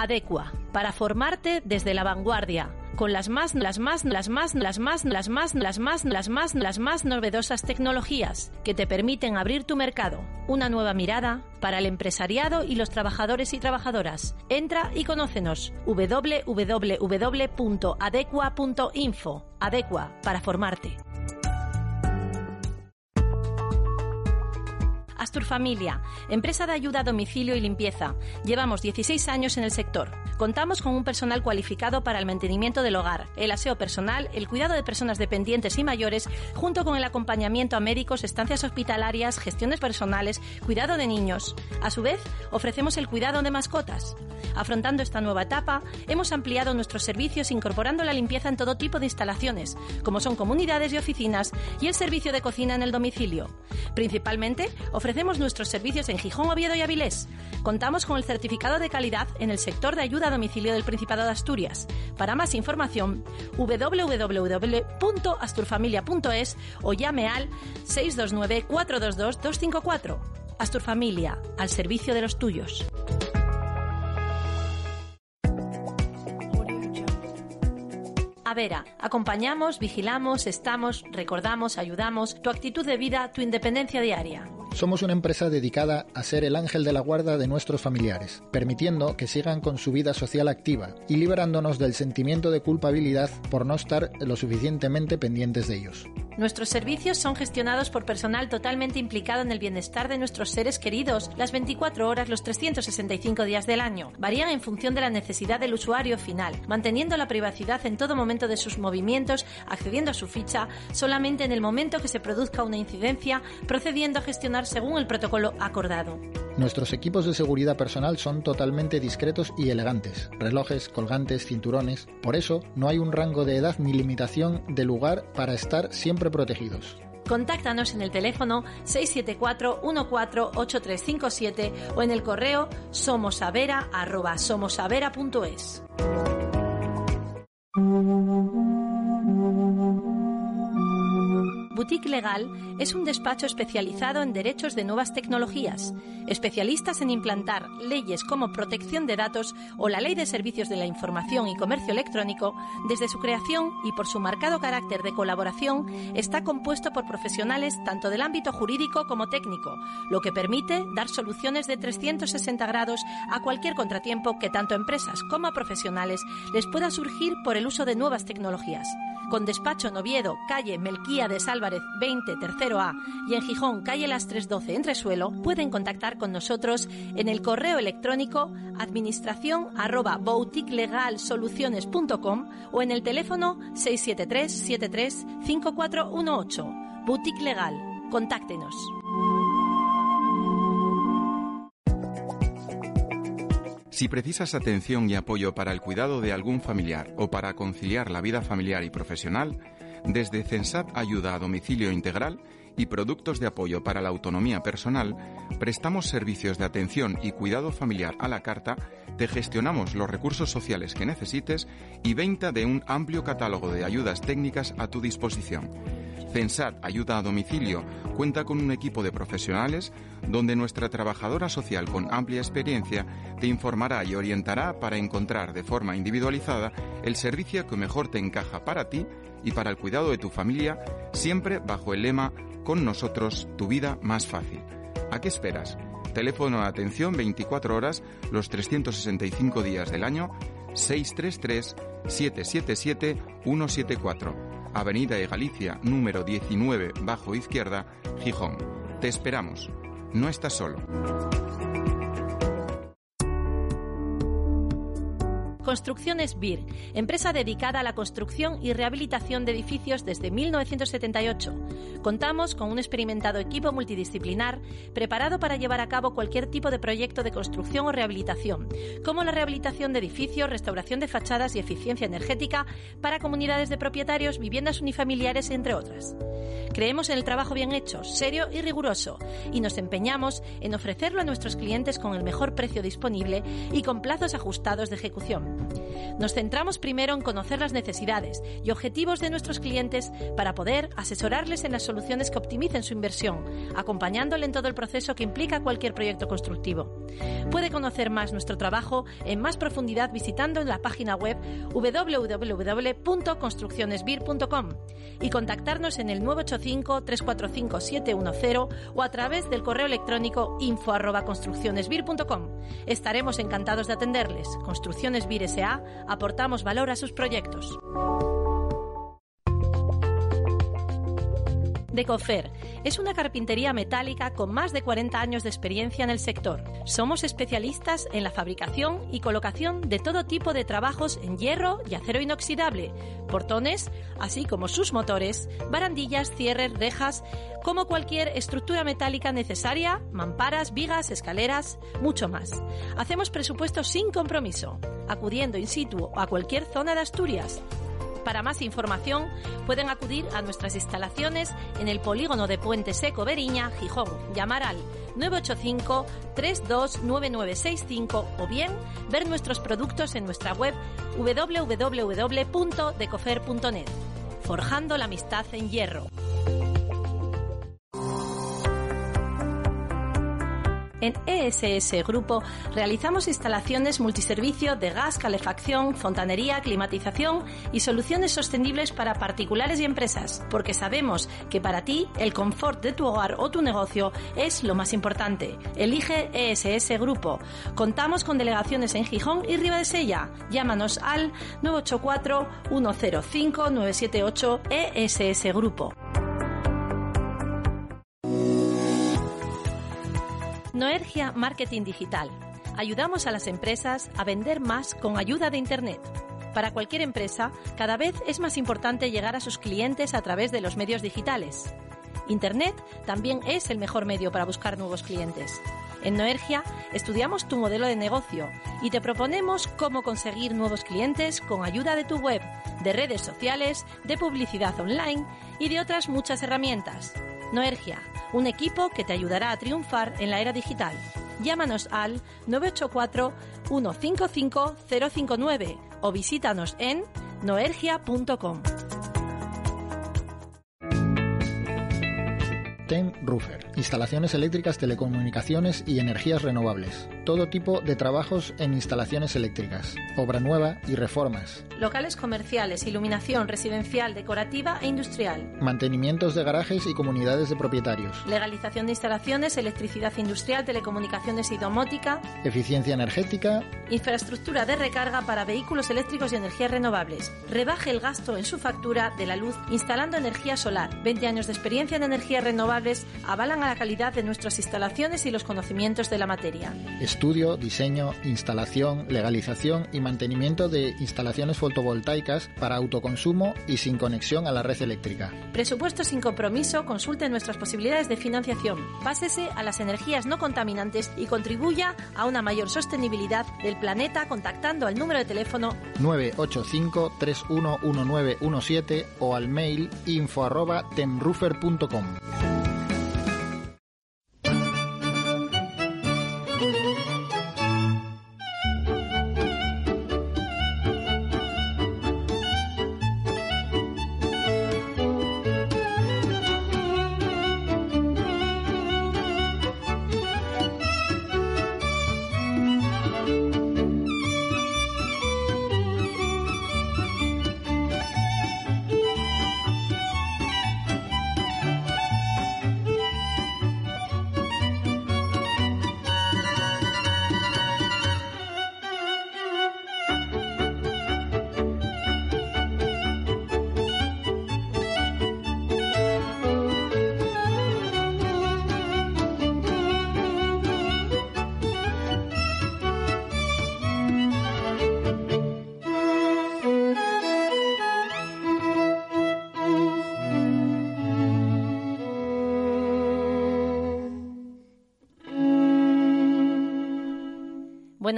Adecua, para formarte desde la vanguardia, con las más, las más, las más, las más, las más, las más, las más, las más novedosas tecnologías que te permiten abrir tu mercado. Una nueva mirada para el empresariado y los trabajadores y trabajadoras. Entra y conócenos www.adecua.info. Adecua, para formarte. Astur Familia, empresa de ayuda a domicilio y limpieza. Llevamos 16 años en el sector. Contamos con un personal cualificado para el mantenimiento del hogar, el aseo personal, el cuidado de personas dependientes y mayores, junto con el acompañamiento a médicos, estancias hospitalarias, gestiones personales, cuidado de niños. A su vez, ofrecemos el cuidado de mascotas. Afrontando esta nueva etapa, hemos ampliado nuestros servicios incorporando la limpieza en todo tipo de instalaciones, como son comunidades y oficinas, y el servicio de cocina en el domicilio. Principalmente, ofrecemos nuestros servicios en Gijón, Oviedo y Avilés. Contamos con el certificado de calidad en el sector de ayuda a domicilio del Principado de Asturias. Para más información, www.asturfamilia.es o llame al 629 422 254. Asturfamilia, al servicio de los tuyos. Avera. Acompañamos, vigilamos, estamos, recordamos, ayudamos, tu actitud de vida, tu independencia diaria. Somos una empresa dedicada a ser el ángel de la guarda de nuestros familiares, permitiendo que sigan con su vida social activa y liberándonos del sentimiento de culpabilidad por no estar lo suficientemente pendientes de ellos. Nuestros servicios son gestionados por personal totalmente implicado en el bienestar de nuestros seres queridos, las 24 horas, los 365 días del año. Varían en función de la necesidad del usuario final, manteniendo la privacidad en todo momento de sus movimientos, accediendo a su ficha solamente en el momento que se produzca una incidencia, procediendo a gestionar según el protocolo acordado. Nuestros equipos de seguridad personal son totalmente discretos y elegantes. Relojes, colgantes, cinturones. Por eso, no hay un rango de edad ni limitación de lugar para estar siempre protegidos. Contáctanos en el teléfono 674-148357 o en el correo somosavera.somosavera.es. Thank you. Boutique Legal es un despacho especializado en derechos de nuevas tecnologías, especialistas en implantar leyes como protección de datos o la Ley de Servicios de la Información y Comercio Electrónico. Desde su creación y por su marcado carácter de colaboración, está compuesto por profesionales tanto del ámbito jurídico como técnico, lo que permite dar soluciones de 360 grados a cualquier contratiempo que tanto empresas como a profesionales les pueda surgir por el uso de nuevas tecnologías. Con despacho en calle Melquía de Álvarez 20, tercero A, y en Gijón, calle Las 312, Entresuelo, pueden contactar con nosotros en el correo electrónico administración arroba o en el teléfono 673 73 5418. Boutique Legal. Contáctenos. Si precisas atención y apoyo para el cuidado de algún familiar o para conciliar la vida familiar y profesional, desde CENSAT Ayuda a Domicilio Integral y Productos de Apoyo para la Autonomía Personal, prestamos servicios de atención y cuidado familiar a la carta, te gestionamos los recursos sociales que necesites y venta de un amplio catálogo de ayudas técnicas a tu disposición. CENSAT Ayuda a Domicilio cuenta con un equipo de profesionales donde nuestra trabajadora social con amplia experiencia te informará y orientará para encontrar de forma individualizada el servicio que mejor te encaja para ti y para el cuidado de tu familia, siempre bajo el lema Con nosotros, tu vida más fácil. ¿A qué esperas? Teléfono de atención 24 horas los 365 días del año 633 777 174 Avenida de Galicia, número 19, bajo izquierda, Gijón. Te esperamos. No estás solo. Construcciones BIR, empresa dedicada a la construcción y rehabilitación de edificios desde 1978. Contamos con un experimentado equipo multidisciplinar preparado para llevar a cabo cualquier tipo de proyecto de construcción o rehabilitación, como la rehabilitación de edificios, restauración de fachadas y eficiencia energética para comunidades de propietarios, viviendas unifamiliares, entre otras. Creemos en el trabajo bien hecho, serio y riguroso, y nos empeñamos en ofrecerlo a nuestros clientes con el mejor precio disponible y con plazos ajustados de ejecución. Nos centramos primero en conocer las necesidades y objetivos de nuestros clientes para poder asesorarles en las soluciones que optimicen su inversión, acompañándole en todo el proceso que implica cualquier proyecto constructivo. Puede conocer más nuestro trabajo en más profundidad visitando la página web www.construccionesbir.com y contactarnos en el 985 345 710 o a través del correo electrónico info@construccionesbir.com. Estaremos encantados de atenderles. Construcciones Bir Aportamos valor a sus proyectos. Decofer es una carpintería metálica con más de 40 años de experiencia en el sector. Somos especialistas en la fabricación y colocación de todo tipo de trabajos en hierro y acero inoxidable, portones, así como sus motores, barandillas, cierres, rejas, como cualquier estructura metálica necesaria, mamparas, vigas, escaleras, mucho más. Hacemos presupuestos sin compromiso, acudiendo in situ a cualquier zona de Asturias para más información pueden acudir a nuestras instalaciones en el polígono de Puente Seco Beriña, Gijón. Llamar al 985 329965 o bien ver nuestros productos en nuestra web www.decofer.net. Forjando la amistad en hierro. En ESS Grupo realizamos instalaciones multiservicio de gas, calefacción, fontanería, climatización y soluciones sostenibles para particulares y empresas, porque sabemos que para ti el confort de tu hogar o tu negocio es lo más importante. Elige ESS Grupo. Contamos con delegaciones en Gijón y Sella. Llámanos al 984 105 978 ESS Grupo. Noergia Marketing Digital. Ayudamos a las empresas a vender más con ayuda de Internet. Para cualquier empresa, cada vez es más importante llegar a sus clientes a través de los medios digitales. Internet también es el mejor medio para buscar nuevos clientes. En Noergia estudiamos tu modelo de negocio y te proponemos cómo conseguir nuevos clientes con ayuda de tu web, de redes sociales, de publicidad online y de otras muchas herramientas. Noergia, un equipo que te ayudará a triunfar en la era digital. Llámanos al 984 155 059 o visítanos en noergia.com. TEM Roofer, instalaciones eléctricas, telecomunicaciones y energías renovables. Todo tipo de trabajos en instalaciones eléctricas, obra nueva y reformas. Locales comerciales, iluminación residencial, decorativa e industrial. Mantenimientos de garajes y comunidades de propietarios. Legalización de instalaciones, electricidad industrial, telecomunicaciones y domótica. Eficiencia energética. Infraestructura de recarga para vehículos eléctricos y energías renovables. Rebaje el gasto en su factura de la luz instalando energía solar. 20 años de experiencia en energías renovables avalan a la calidad de nuestras instalaciones y los conocimientos de la materia. Estudio, diseño, instalación, legalización y mantenimiento de instalaciones fotovoltaicas para autoconsumo y sin conexión a la red eléctrica. Presupuesto sin compromiso, consulte nuestras posibilidades de financiación. Pásese a las energías no contaminantes y contribuya a una mayor sostenibilidad del planeta contactando al número de teléfono 985 311917 o al mail info@temrufer.com.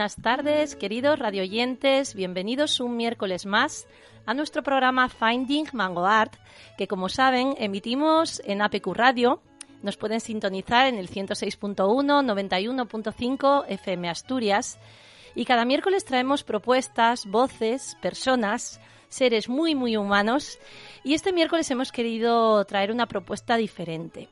Buenas tardes, queridos radioyentes. Bienvenidos un miércoles más a nuestro programa Finding Mango Art, que como saben emitimos en APQ Radio. Nos pueden sintonizar en el 106.1, 91.5 FM Asturias Y cada miércoles traemos propuestas, voces, personas, seres muy, muy humanos. Y este miércoles hemos querido traer una propuesta diferente.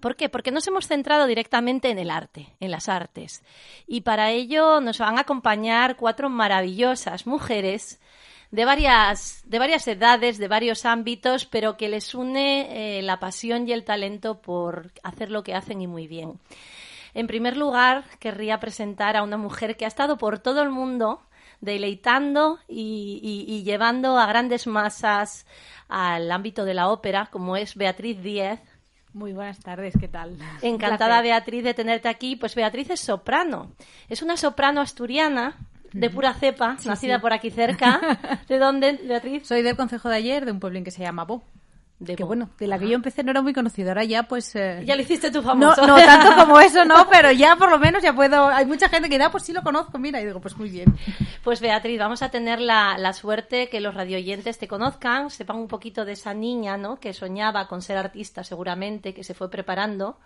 ¿Por qué? Porque nos hemos centrado directamente en el arte, en las artes. Y para ello nos van a acompañar cuatro maravillosas mujeres de varias, de varias edades, de varios ámbitos, pero que les une eh, la pasión y el talento por hacer lo que hacen y muy bien. En primer lugar, querría presentar a una mujer que ha estado por todo el mundo deleitando y, llevando a grandes masas al ámbito de la ópera, como es Beatriz Díez. Muy buenas tardes, ¿qué tal? Encantada, Beatriz, de tenerte aquí. Pues Beatriz es soprano. Es una soprano asturiana de pura cepa, nacida por aquí cerca. ¿De dónde, Beatriz? Soy del concejo de ayer, de un pueblo que se llama Bo. De que bueno, de la que yo empecé no era muy conocida, ya pues... Eh, ya lo hiciste tú famoso. No, no tanto como eso, no, pero ya por lo menos ya puedo... Hay mucha gente que da, pues sí lo conozco, mira, y digo, pues muy bien. Pues Beatriz, vamos a tener la, la suerte que los radioyentes te conozcan, sepan un poquito de esa niña, ¿no? Que soñaba con ser artista seguramente, que se fue preparando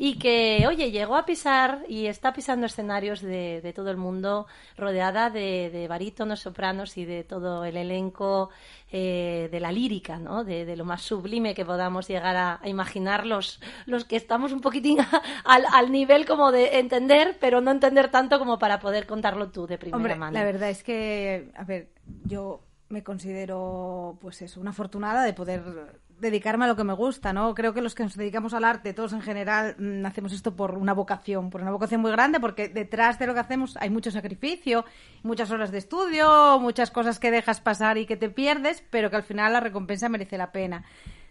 y que, oye, llegó a pisar y está pisando escenarios de, de todo el mundo, rodeada de, de, barítonos, sopranos y de todo el elenco eh, de la lírica, ¿no? De, lo más sublime que podamos llegar a, imaginar los, los que estamos un poquitín al, al, nivel como de entender, pero no entender tanto como para poder contarlo tú de primera Hombre, mano. La verdad es que, a ver, yo me considero, pues eso, una afortunada de poder dedicarme a lo que me gusta, ¿no? Creo que los que nos dedicamos al arte, todos en general, mm, hacemos esto por una vocación, por una vocación muy grande, porque detrás de lo que hacemos hay mucho sacrificio, muchas horas de estudio, muchas cosas que dejas pasar y que te pierdes, pero que al final la recompensa merece la pena.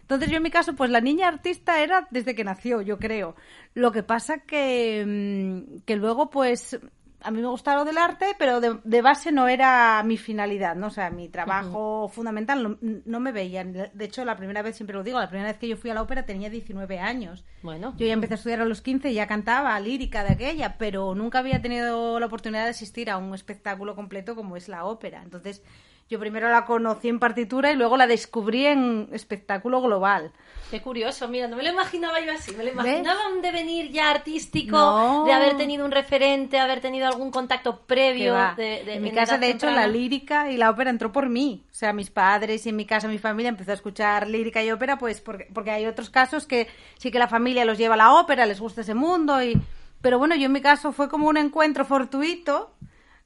Entonces yo en mi caso, pues la niña artista era desde que nació, yo creo. Lo que pasa que, mm, que luego pues a mí me gustaba lo del arte, pero de, base no era mi finalidad, ¿no? O sea, mi trabajo fundamental no, me veían. De hecho, la primera vez, siempre lo digo, la primera vez que yo fui a la ópera tenía 19 años. Bueno. Yo ya empecé a estudiar a los 15 y ya cantaba lírica de aquella, pero nunca había tenido la oportunidad de asistir a un espectáculo completo como es la ópera. Entonces, yo primero la conocí en partitura y luego la descubrí en espectáculo global. Qué curioso, mira, no me lo imaginaba yo así, me lo imaginaba un devenir ya artístico, de haber tenido un referente, haber tenido algún contacto previo. De, en mi casa, de hecho, la lírica y la ópera entró por mí. O sea, mis padres y en mi casa, mi familia empezó a escuchar lírica y ópera, pues porque, porque hay otros casos que sí que la familia los lleva a la ópera, les gusta ese mundo y... Pero bueno, yo en mi caso fue como un encuentro fortuito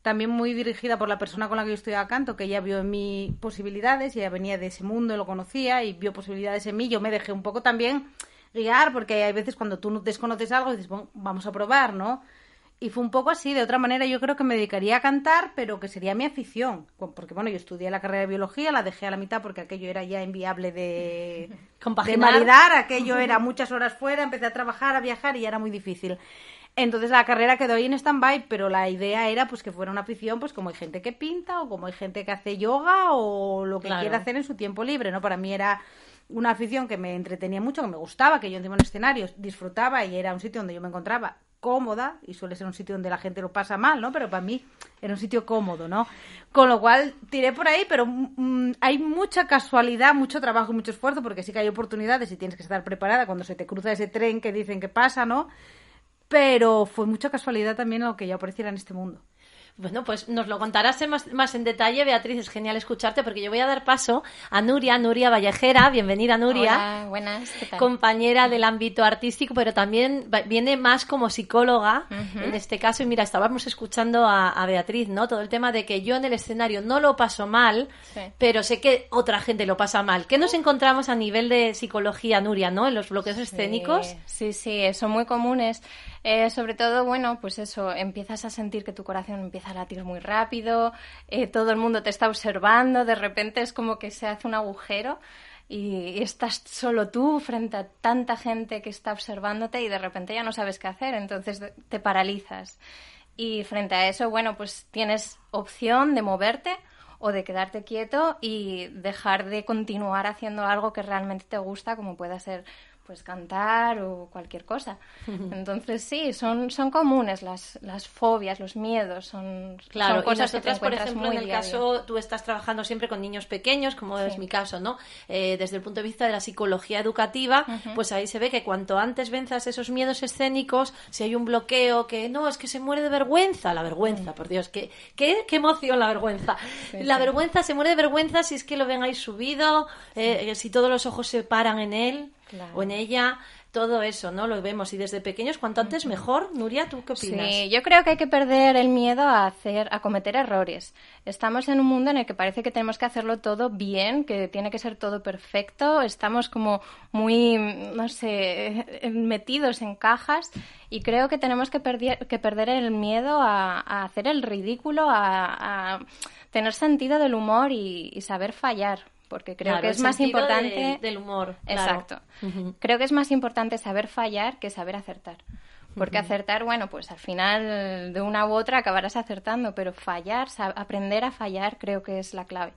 también muy dirigida por la persona con la que yo estudiaba canto, que ella vio en mí posibilidades, ella venía de ese mundo, lo conocía y vio posibilidades en mí. Yo me dejé un poco también guiar, porque hay veces cuando tú desconoces algo y dices, bueno, vamos a probar, ¿no? Y fue un poco así, de otra manera yo creo que me dedicaría a cantar, pero que sería mi afición. Porque bueno, yo estudié la carrera de biología, la dejé a la mitad porque aquello era ya inviable de, de maridar, aquello era muchas horas fuera, empecé a trabajar, a viajar y ya era muy difícil. Entonces la carrera quedó ahí en stand-by, pero la idea era pues que fuera una afición, pues como hay gente que pinta o como hay gente que hace yoga o lo que quiera hacer en su tiempo libre, ¿no? Para mí era una afición que me entretenía mucho, que me gustaba, que yo encima en escenarios disfrutaba y era un sitio donde yo me encontraba cómoda y suele ser un sitio donde la gente lo pasa mal, ¿no? Pero para mí era un sitio cómodo, ¿no? Con lo cual tiré por ahí, pero mm, hay mucha casualidad, mucho trabajo y mucho esfuerzo porque sí que hay oportunidades y tienes que estar preparada cuando se te cruza ese tren que dicen que pasa, ¿no? Pero fue mucha casualidad también lo que yo apareciera en este mundo. Bueno, pues nos lo contarás más, en detalle, Beatriz. Es genial escucharte porque yo voy a dar paso a Nuria, Nuria Vallejera. Bienvenida, Nuria. Hola, buenas. Compañera del ámbito artístico, pero también viene más como psicóloga en este caso. Y mira, estábamos escuchando a, Beatriz, ¿no? Todo el tema de que yo en el escenario no lo paso mal, pero sé que otra gente lo pasa mal. ¿Qué nos encontramos a nivel de psicología, Nuria, ¿no? En los bloqueos escénicos. Sí, sí, son muy comunes. Eh, sobre todo, bueno, pues eso, empiezas a sentir que tu corazón empieza a latir muy rápido, eh, todo el mundo te está observando, de repente es como que se hace un agujero y estás solo tú frente a tanta gente que está observándote y de repente ya no sabes qué hacer, entonces te paralizas. Y frente a eso, bueno, pues tienes opción de moverte o de quedarte quieto y dejar de continuar haciendo algo que realmente te gusta, como pueda ser pues cantar o cualquier cosa. Entonces sí, son, son comunes las, las fobias, los miedos, son, claro, cosas y nosotras, que por ejemplo, en el caso, tú estás trabajando siempre con niños pequeños, como es mi caso, ¿no? Eh, desde el punto de vista de la psicología educativa, pues ahí se ve que cuanto antes venzas esos miedos escénicos, si hay un bloqueo, que no, es que se muere de vergüenza, la vergüenza, por Dios, qué, qué, qué emoción la vergüenza. la vergüenza se muere de vergüenza si es que lo ven ahí subido, eh, si todos los ojos se paran en él o en ella todo eso, ¿no? Lo vemos y desde pequeños cuanto antes mejor. Nuria, ¿tú qué opinas? Sí, yo creo que hay que perder el miedo a hacer a cometer errores. Estamos en un mundo en el que parece que tenemos que hacerlo todo bien, que tiene que ser todo perfecto. Estamos como muy, no sé, metidos en cajas y creo que tenemos que, perder, que perder el miedo a, hacer el ridículo, a, tener sentido del humor y saber fallar porque creo que es más importante del humor. Exacto. Creo que es más importante saber fallar que saber acertar. Porque acertar, bueno, pues al final de una u otra acabarás acertando, pero fallar, aprender a fallar creo que es la clave.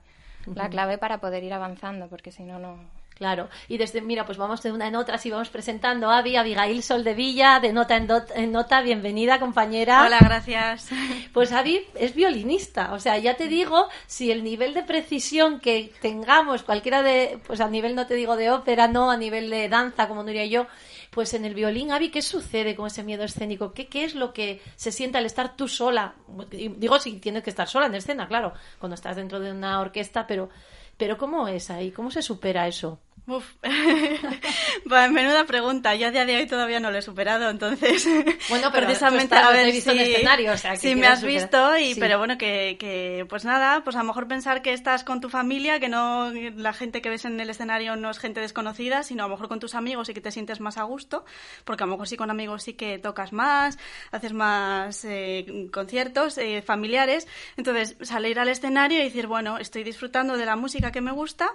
La clave para poder ir avanzando, porque si no, no, Claro, y desde, mira, pues vamos de una en otra, si vamos presentando a Avi, Abigail Sol de Villa, de Nota en, Nota, bienvenida compañera. Hola, gracias. Pues Avi es violinista, o sea, ya te digo, si el nivel de precisión que tengamos, cualquiera de, pues a nivel, no te digo de ópera, no, a nivel de danza, como diría yo, pues en el violín, Avi, ¿qué sucede con ese miedo escénico? ¿Qué, ¿Qué es lo que se siente al estar tú sola? Digo, si tienes que estar sola en escena, claro, cuando estás dentro de una orquesta, pero, pero ¿cómo es ahí? ¿Cómo se supera eso? Uf. bueno, menuda pregunta. Yo a día de hoy todavía no lo he superado, entonces. Bueno, precisamente a ver si, en escenario, o sea, si me has visto y pero bueno que, que pues nada, pues a lo mejor pensar que estás con tu familia, que no la gente que ves en el escenario no es gente desconocida, sino a lo mejor con tus amigos y que te sientes más a gusto, porque a lo mejor sí con amigos sí que tocas más, haces más eh, conciertos eh, familiares, entonces salir al escenario y decir bueno estoy disfrutando de la música que me gusta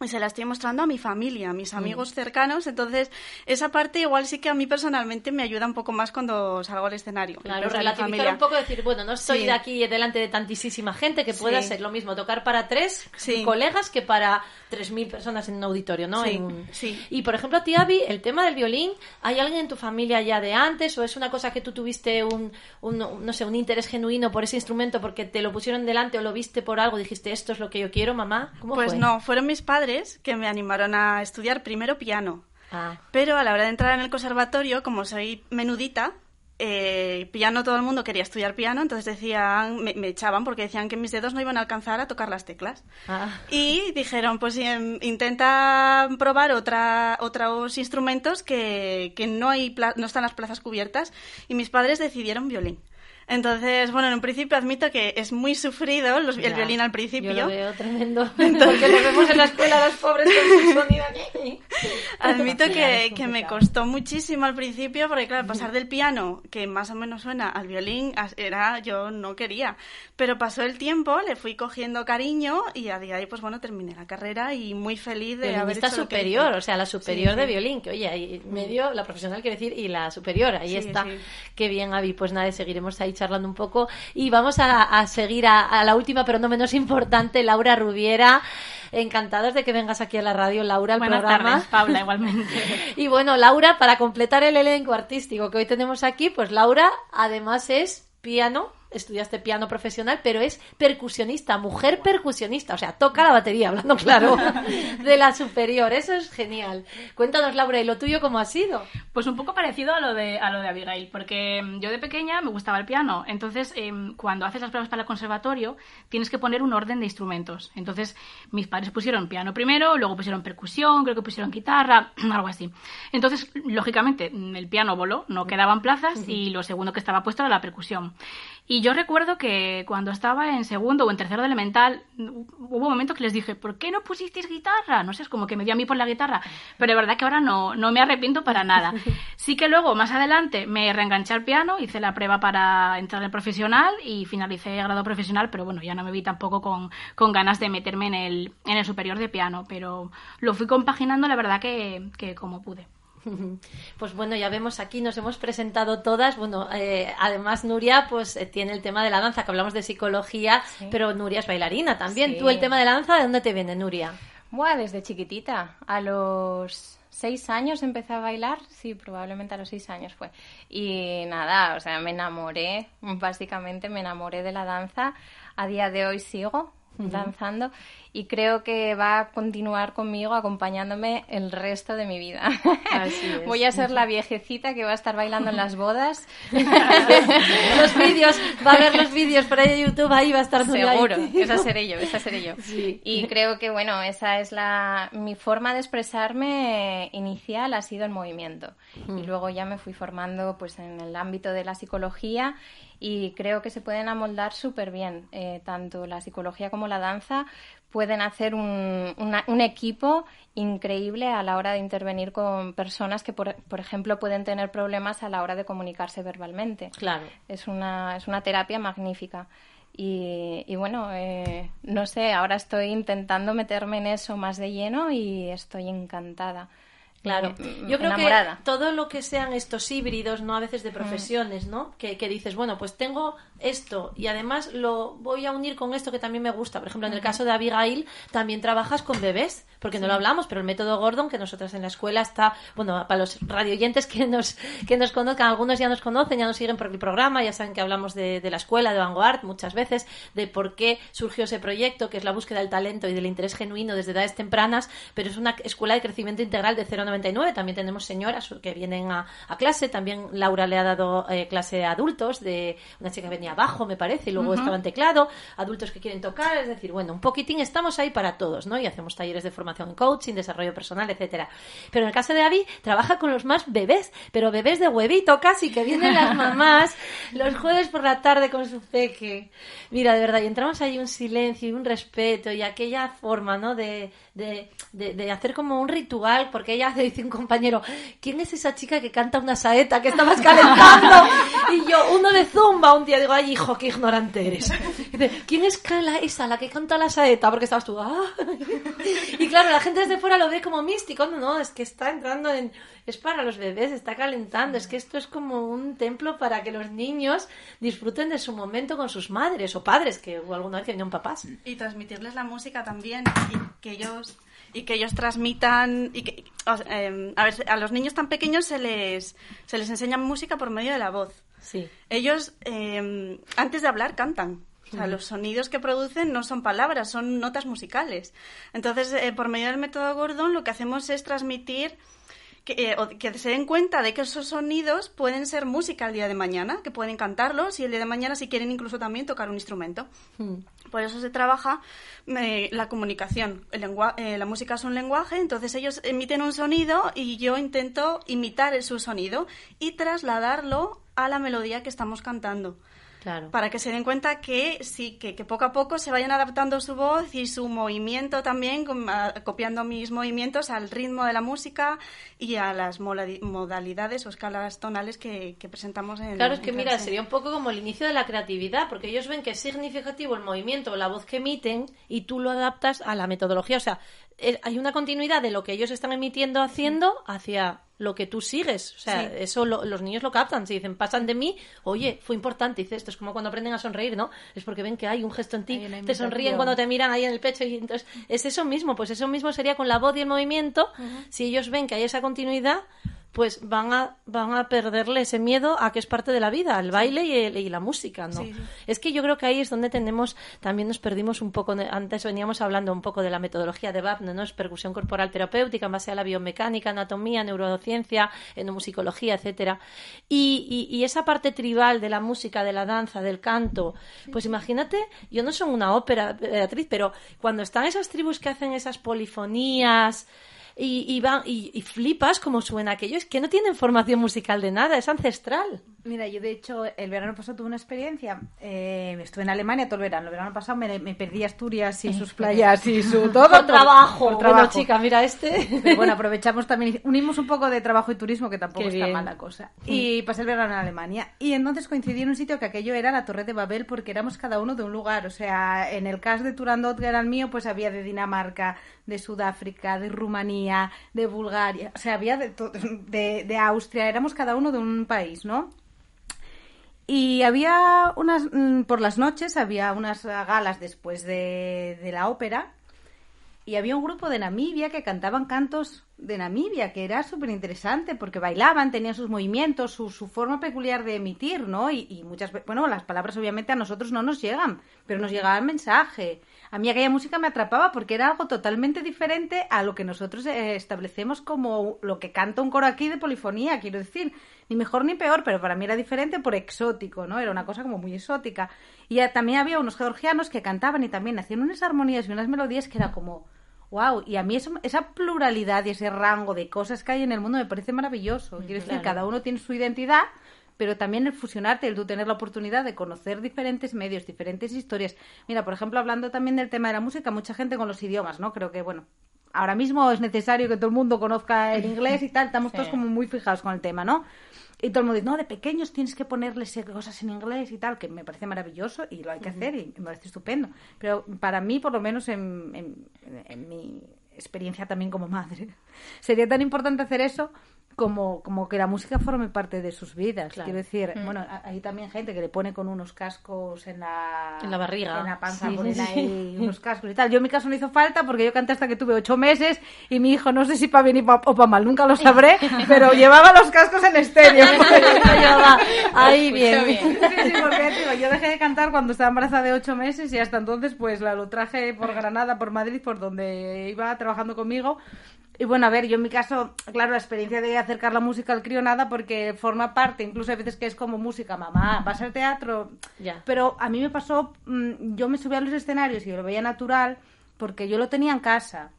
y se la estoy mostrando a mi familia, a mis amigos cercanos. Entonces, esa parte igual sí que a mí personalmente me ayuda un poco más cuando salgo al escenario. Claro, relativizar un poco, decir, bueno, no estoy de aquí delante de tantísima gente que pueda ser lo mismo tocar para tres colegas que para tres mil personas en un auditorio, ¿no? Sí, Y, por ejemplo, a ti, Abby, el tema del violín, ¿hay alguien en tu familia ya de antes o es una cosa que tú tuviste un, un, no sé, un interés genuino por ese instrumento porque te lo pusieron delante o lo viste por algo, dijiste, esto es lo que yo quiero, mamá? ¿Cómo pues no, fueron mis padres que me animaron a estudiar primero piano. Ah. Pero a la hora de entrar en el conservatorio, como soy menudita, eh, piano todo el mundo quería estudiar piano, entonces decían, me, echaban porque decían que mis dedos no iban a alcanzar a tocar las teclas. Ah. Y dijeron, pues em, intenta probar otra, otros instrumentos que, que no, hay no están las plazas cubiertas. Y mis padres decidieron violín. Entonces, bueno, en un principio admito que es muy sufrido el violín al principio. Yo lo veo tremendo. Porque lo vemos en la escuela los pobres con su sonido aquí. Admito que, que, me costó muchísimo al principio, porque claro, pasar del piano, que más o menos suena, al violín, era, yo no quería. Pero pasó el tiempo, le fui cogiendo cariño y a día de ahí, pues bueno, terminé la carrera y muy feliz de haber hecho superior, o sea, la superior de violín, que oye, ahí medio, la profesional quiere decir, y la superior, ahí está. Qué bien, Avi, pues nada, seguiremos ahí charlando un poco y vamos a, seguir a, la última, pero no menos importante, Laura Rubiera. Encantados de que vengas aquí a la radio, Laura, al Buenas programa. Tardes, Paula, igualmente. y bueno, Laura, para completar el elenco artístico que hoy tenemos aquí, pues Laura además es piano, estudiaste piano profesional, pero es percusionista, mujer percusionista, o sea, toca la batería, hablando claro, de la superior. Eso es genial. Cuéntanos, Laura, ¿y lo tuyo cómo ha sido? Pues un poco parecido a lo de, a lo de Abigail, porque mm, yo de pequeña me gustaba el piano. Entonces, em, cuando haces las pruebas para el conservatorio, tienes que poner un orden de instrumentos. Entonces, mis padres pusieron piano primero, luego pusieron percusión, creo que pusieron guitarra, algo así. Entonces, lógicamente, el piano voló, no quedaban plazas, y lo segundo que estaba puesto era la percusión. Y yo recuerdo que cuando estaba en segundo o en tercero de elemental, hubo un momento que les dije, ¿por qué no pusisteis guitarra? No sé, es como que me dio a mí por la guitarra. Pero de verdad que ahora no, no me arrepiento para nada. Sí que luego, más adelante, me reenganché al piano, hice la prueba para entrar en profesional y finalicé grado profesional, pero bueno, ya no me vi tampoco con, con ganas de meterme en el, en el superior de piano, pero lo fui compaginando, la verdad que, que como pude. Pues bueno, ya vemos aquí, nos hemos presentado todas. Bueno, eh, además Nuria pues eh, tiene el tema de la danza, que hablamos de psicología, pero Nuria es bailarina también. ¿Tú el tema de la danza de dónde te viene, Nuria? Buah, desde chiquitita. A los seis años empecé a bailar, sí, probablemente a los seis años fue. Y nada, o sea, me enamoré, básicamente me enamoré de la danza. A día de hoy sigo danzando y creo que va a continuar conmigo acompañándome el resto de mi vida. Voy a ser la viejecita que va a estar bailando en las bodas. los vídeos, va a ver los vídeos por ahí de YouTube, ahí va a estar seguro. Esa seré yo, esa seré yo. Y creo que bueno, esa es la mi forma de expresarme inicial ha sido el movimiento y luego ya me fui formando pues en el ámbito de la psicología y creo que se pueden amoldar súper bien, eh, tanto la psicología como la danza pueden hacer un, un, equipo increíble a la hora de intervenir con personas que, por, por, ejemplo, pueden tener problemas a la hora de comunicarse verbalmente. Claro. Es una, es una terapia magnífica. Y, y bueno, eh, no sé, ahora estoy intentando meterme en eso más de lleno y estoy encantada. Claro, yo creo que todo lo que sean estos híbridos, ¿no? A veces de profesiones, ¿no? Que, que, dices, bueno, pues tengo esto y además lo voy a unir con esto que también me gusta. Por ejemplo, en el caso de Abigail, también trabajas con bebés, porque no lo hablamos, pero el método Gordon, que nosotras en la escuela está, bueno, para los radioyentes que nos, que nos conozcan, algunos ya nos conocen, ya nos siguen por el programa, ya saben que hablamos de, de la escuela, de Vanguard, muchas veces, de por qué surgió ese proyecto, que es la búsqueda del talento y del interés genuino desde edades tempranas, pero es una escuela de crecimiento integral de 0,99. También tenemos señoras que vienen a, a clase, también Laura le ha dado eh, clase a adultos, de una chica que venía abajo, me parece, y luego estaba en teclado, adultos que quieren tocar, es decir, bueno, un poquitín estamos ahí para todos, ¿no? Y hacemos talleres de formación en coaching, desarrollo personal, etcétera. Pero en el caso de Abby, trabaja con los más bebés, pero bebés de huevito casi, que vienen las mamás los jueves por la tarde con su peque. Mira, de verdad, y entramos ahí un silencio y un respeto y aquella forma, ¿no? De, de, de, hacer como un ritual, porque ella dice un compañero, ¿quién es esa chica que canta una saeta que estabas calentando? Y yo, uno de Zumba, un día digo, ay hijo, qué ignorante eres. dice, ¿quién es esa, la que canta la saeta? Porque estabas tú, ah". Y claro, la gente desde fuera lo ve como místico, no, no, es que está entrando en, es para los bebés, está calentando, es que esto es como un templo para que los niños disfruten de su momento con sus madres o padres, que alguna vez tenían papás. Y transmitirles la música también, y que ellos y que ellos transmitan y que em, a, ver, a los niños tan pequeños se les se les enseña música por medio de la voz. Sí. Ellos em, antes de hablar cantan o sea, los sonidos que producen no son palabras, son notas musicales. Entonces, eh, por medio del método Gordon, lo que hacemos es transmitir que, eh, que, se den cuenta de que esos sonidos pueden ser música el día de mañana, que pueden cantarlos y el día de mañana si quieren incluso también tocar un instrumento. Hmm. Por eso se trabaja eh, la comunicación. El eh, la música es un lenguaje, entonces ellos emiten un sonido y yo intento imitar su sonido y trasladarlo a la melodía que estamos cantando. Para que se den cuenta que sí, que, poco a poco se vayan adaptando su voz y su movimiento también, copiando mis movimientos al ritmo de la música y a las modalidades o escalas tonales que, presentamos en Claro, es que mira, sería un poco como el inicio de la creatividad, porque ellos ven que es significativo el movimiento o la voz que emiten y tú lo adaptas a la metodología. O sea, eh, hay una continuidad de lo que ellos están emitiendo haciendo hacia lo que tú sigues. O sea, eso los niños lo captan. Si dicen, pasan de mí, oye, fue importante. Dice, esto es como cuando aprenden a sonreír, ¿no? Es porque ven que hay un gesto en ti, te sonríen cuando te miran ahí en el pecho. Y entonces, es eso mismo. Pues eso mismo sería con la voz y el movimiento. Si ellos ven que hay esa continuidad, pues van a, van a perderle ese miedo a que es parte de la vida, el baile y, la música, ¿no? Es que yo creo que ahí es donde tenemos, también nos perdimos un poco, antes veníamos hablando un poco de la metodología de Wagner, ¿no? Es percusión corporal terapéutica en base a la biomecánica, anatomía, neurociencia, etnomusicología, etcétera. Y, y, esa parte tribal de la música, de la danza, del canto, pues imagínate, yo no soy una ópera, Beatriz, pero cuando están esas tribus que hacen esas polifonías, y, y, van, y, flipas como suena aquello. Es que no tienen formación musical de nada, es ancestral. Mira, yo de hecho el verano pasado tuve una experiencia. Eh, estuve en Alemania todo el verano. El verano pasado me, perdí Asturias y sus playas y su todo. por, trabajo. Bueno, chica, mira este. bueno, aprovechamos también, unimos un poco de trabajo y turismo, que tampoco está mala cosa. Y pasé el verano en Alemania. Y entonces coincidí en un sitio que aquello era la Torre de Babel porque éramos cada uno de un lugar. O sea, en el caso de Turandot, que era el mío, pues había de Dinamarca, de Sudáfrica, de Rumanía, de Bulgaria, o sea, había de, de, de Austria, éramos cada uno de un país, ¿no? Y había unas, mm, por las noches, había unas galas después de, de la ópera y había un grupo de Namibia que cantaban cantos de Namibia, que era súper interesante porque bailaban, tenían sus movimientos, su, su forma peculiar de emitir, ¿no? Y, y muchas veces, bueno, las palabras obviamente a nosotros no nos llegan, pero nos llegaba el mensaje. A mí aquella música me atrapaba porque era algo totalmente diferente a lo que nosotros eh, establecemos como lo que canta un coro aquí de polifonía, quiero decir, ni mejor ni peor, pero para mí era diferente por exótico, ¿no? Era una cosa como muy exótica. Y también había unos georgianos que cantaban y también hacían unas armonías y unas melodías que era como Wow, y a mí eso, esa pluralidad y ese rango de cosas que hay en el mundo me parece maravilloso. Quiero decir, cada uno tiene su identidad, pero también el fusionarte, el tú tener la oportunidad de conocer diferentes medios, diferentes historias. Mira, por ejemplo, hablando también del tema de la música, mucha gente con los idiomas, ¿no? Creo que, bueno, ahora mismo es necesario que todo el mundo conozca el inglés y tal, estamos todos como muy fijados con el tema, ¿no? Y todo el mundo dice, no, de pequeños tienes que ponerles cosas en inglés y tal, que me parece maravilloso y lo hay que hacer y me parece estupendo. Pero para mí, por lo menos en, en, en mi experiencia también como madre, sería tan importante hacer eso como, como que la música forme parte de sus vidas. Claro. Quiero decir, Mm. bueno, hay también gente que le pone con unos cascos en la, En la barriga. en la panza, Sí, ponen sí, ahí unos cascos y tal. Yo en mi caso no hizo falta porque yo canté hasta que tuve ocho meses y mi hijo, no sé si para bien pa- o para mal, nunca lo sabré, pero llevaba los cascos en estéreo. Ahí bien. Sí, sí, porque digo, yo dejé de cantar cuando estaba embarazada de ocho meses y hasta entonces pues la lo traje por Granada, por Madrid, por donde iba trabajando conmigo. Y bueno, a ver, yo en mi caso, claro, la experiencia de acercar la música al crío nada porque forma parte, incluso hay veces que es como música, mamá, vas al teatro. Pero a mí me pasó, mm, yo me subía a los escenarios y lo veía natural porque yo lo tenía en casa.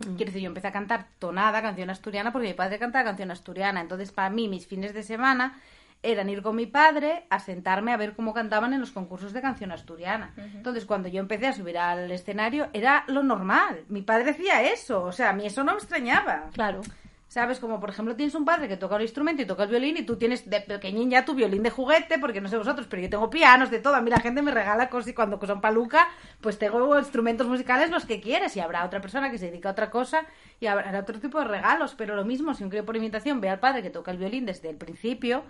Quiero decir, yo empecé a cantar tonada, canción asturiana, porque mi padre cantaba canción asturiana. Entonces, para mí, mis fines de semana eran ir con mi padre a sentarme a ver cómo cantaban en los concursos de canción asturiana. Entonces, cuando yo empecé a subir al escenario, era lo normal. Mi padre decía eso, o sea, a mí eso no me extrañaba. Claro. ¿Sabes? Como por ejemplo tienes un padre que toca un instrumento y toca el violín y tú tienes de pequeñín ya tu violín de juguete, porque no sé vosotros, pero yo tengo pianos, de todo. A mí la gente me regala cosas y cuando son paluca, pues tengo instrumentos musicales los que quieres y habrá otra persona que se dedica a otra cosa y habrá otro tipo de regalos. Pero lo mismo, si un crío por imitación ve al padre que toca el violín desde el principio,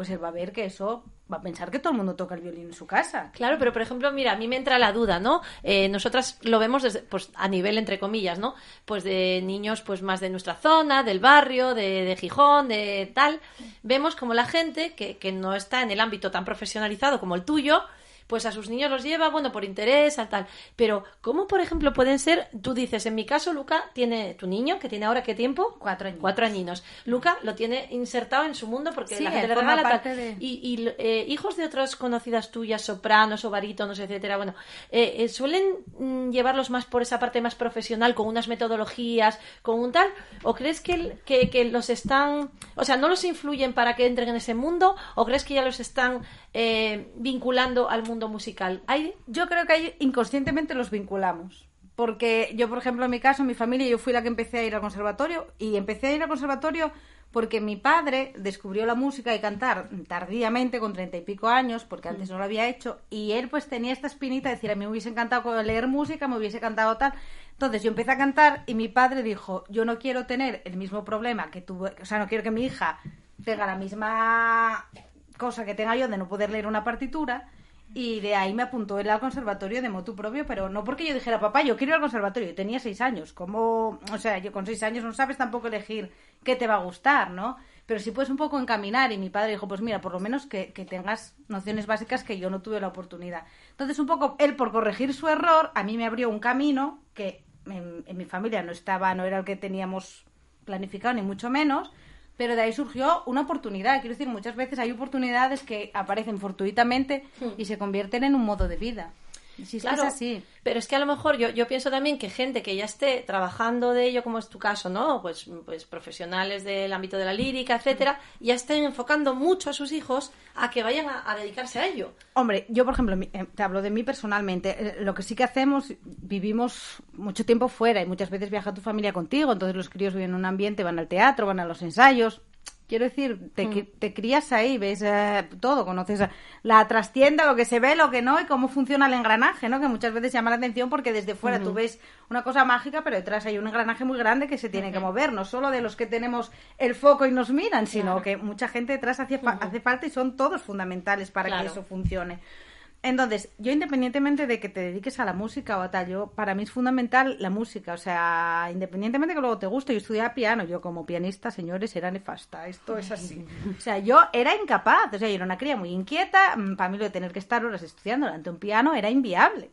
pues él va a ver que eso, va a pensar que todo el mundo toca el violín en su casa. Claro, pero por ejemplo, mira, a mí me entra la duda, ¿no? Eh, nosotras lo vemos desde, pues a nivel entre comillas, ¿no? Pues de niños, pues más de nuestra zona, del barrio, de, de Gijón, de tal. Vemos como la gente que, que no está en el ámbito tan profesionalizado como el tuyo, pues a sus niños los lleva, bueno, por interés, al tal. Pero, ¿cómo, por ejemplo, pueden ser, tú dices, en mi caso, Luca tiene, tu niño, que tiene ahora qué tiempo? Cuatro años. Cuatro añinos. Luca lo tiene insertado en su mundo porque Sí, la gente le regala tal. de- Y, y, eh, hijos de otras conocidas tuyas, sopranos o barítonos, etcétera, bueno, eh, eh, ¿suelen mm, llevarlos más por esa parte más profesional, con unas metodologías, con un tal? ¿O crees que, que, que los están, o sea, no los influyen para que entren en ese mundo? ¿O crees que ya los están vinculando al mundo musical? ¿Hay? Yo creo que ahí inconscientemente los vinculamos. Porque yo, por ejemplo, en mi caso, en mi familia, yo fui la que empecé a ir al conservatorio y empecé a ir al conservatorio porque mi padre descubrió la música y cantar tardíamente, con treinta y pico años, porque antes no lo había hecho, y él pues tenía esta espinita de decir, a mí me hubiese encantado leer música, me hubiese cantado tal. Entonces yo empecé a cantar y mi padre dijo, yo no quiero tener el mismo problema que tuve, o sea, no quiero que mi hija tenga la misma cosa que tenga yo de no poder leer una partitura. Y de ahí me apuntó él al conservatorio de motu propio, pero no porque yo dijera, papá, yo quiero ir al conservatorio. Yo tenía seis años. como O sea, yo con seis años no sabes tampoco elegir qué te va a gustar, ¿no? Pero sí puedes un poco encaminar. Y mi padre dijo, pues mira, por lo menos que, que tengas nociones básicas que yo no tuve la oportunidad. Entonces, un poco él, por corregir su error, a mí me abrió un camino que en, en mi familia no estaba, no era el que teníamos planificado, ni mucho menos pero de ahí surgió una oportunidad. Quiero decir, muchas veces hay oportunidades que aparecen fortuitamente y se convierten en un modo de vida. Es que Claro, es así. pero es que a lo mejor yo, yo pienso también que gente que ya esté trabajando de ello, como es tu caso, ¿no? Pues, pues profesionales del ámbito de la lírica, etcétera, ya estén enfocando mucho a sus hijos a que vayan a, a dedicarse a ello. Hombre, yo, por ejemplo, eh, te hablo de mí personalmente. eh, Lo que sí que hacemos, vivimos mucho tiempo fuera y muchas veces viaja tu familia contigo, entonces los críos viven en un ambiente, van al teatro, van a los ensayos. Quiero decir, te, cri- te crías ahí, ves eh, todo, conoces la trastienda, lo que se ve, lo que no, y cómo funciona el engranaje, ¿no? Que muchas veces llama la atención porque desde fuera tú ves una cosa mágica, pero detrás hay un engranaje muy grande que se tiene que mover, no solo de los que tenemos el foco y nos miran, sino que mucha gente detrás hace, fa- hace falta y son todos fundamentales para Claro. que eso funcione. Entonces, yo independientemente de que te dediques a la música o a tal, yo, para mí es fundamental la música. O sea, independientemente que luego te guste, yo estudiaba piano, yo como pianista, señores, era nefasta. Esto es así. O sea, yo era incapaz. O sea, yo era una cría muy inquieta. mm, Para mí lo de tener que estar horas estudiando delante de un piano era inviable.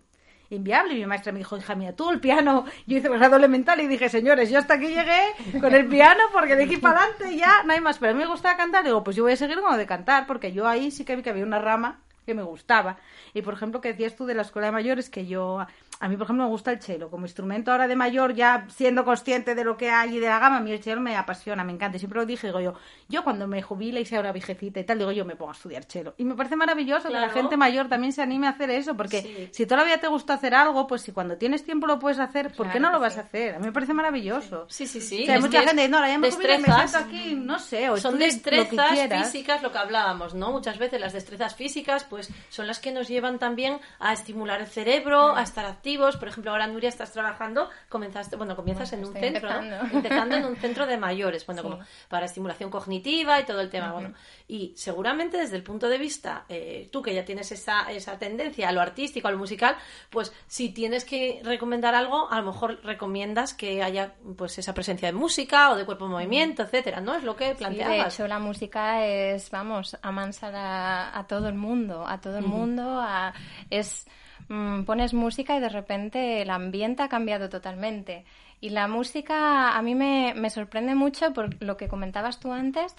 Inviable. Y mi maestra me dijo, hija mía, tú el piano. Yo hice grado elemental y dije, señores, yo hasta aquí llegué con el piano porque de aquí para adelante ya no hay más. Pero a mí me gustaba cantar. Digo, pues yo voy a seguir con lo de cantar porque yo ahí sí que vi que había una rama que me gustaba. Y por ejemplo, que decías tú de la escuela de mayores, que yo, a mí por ejemplo me gusta el cello. Como instrumento ahora de mayor, ya siendo consciente de lo que hay y de la gama, a mí el cello me apasiona, me encanta. Y siempre lo dije, digo yo, yo cuando me jubile y sea una viejecita y tal, digo yo me pongo a estudiar cello. Y me parece maravilloso que la gente mayor también se anime a hacer eso, porque Sí. si toda la vida te gusta hacer algo, pues si cuando tienes tiempo lo puedes hacer, ¿por qué no lo vas a hacer? A mí me parece maravilloso. Sí, sí, sí. O sea, hay mucha gente, no, ahora ya me jubilo y me destrezas. siento aquí, no sé, o son estudio lo que destrezas físicas lo que hablábamos, ¿no? Muchas veces las destrezas físicas pues son las que nos llevan también a estimular el cerebro, a estar activos. Por ejemplo, ahora Nuria estás trabajando, comenzaste, bueno, comienzas Bueno, en un centro, ¿no? empezando. en un centro de mayores, bueno, Sí. como para estimulación cognitiva y todo el tema, bueno. Y seguramente desde el punto de vista, eh, tú que ya tienes esa, esa tendencia a lo artístico, a lo musical, pues si tienes que recomendar algo, a lo mejor recomiendas que haya pues esa presencia de música o de cuerpo en movimiento, etcétera, ¿no? Es lo que Sí, planteabas. de hecho, la música es, vamos, amansar a, a todo el mundo, a todo el mundo, a- es, mm, pones música y de repente el ambiente ha cambiado totalmente. Y la música a mí me, me sorprende mucho por lo que comentabas tú antes,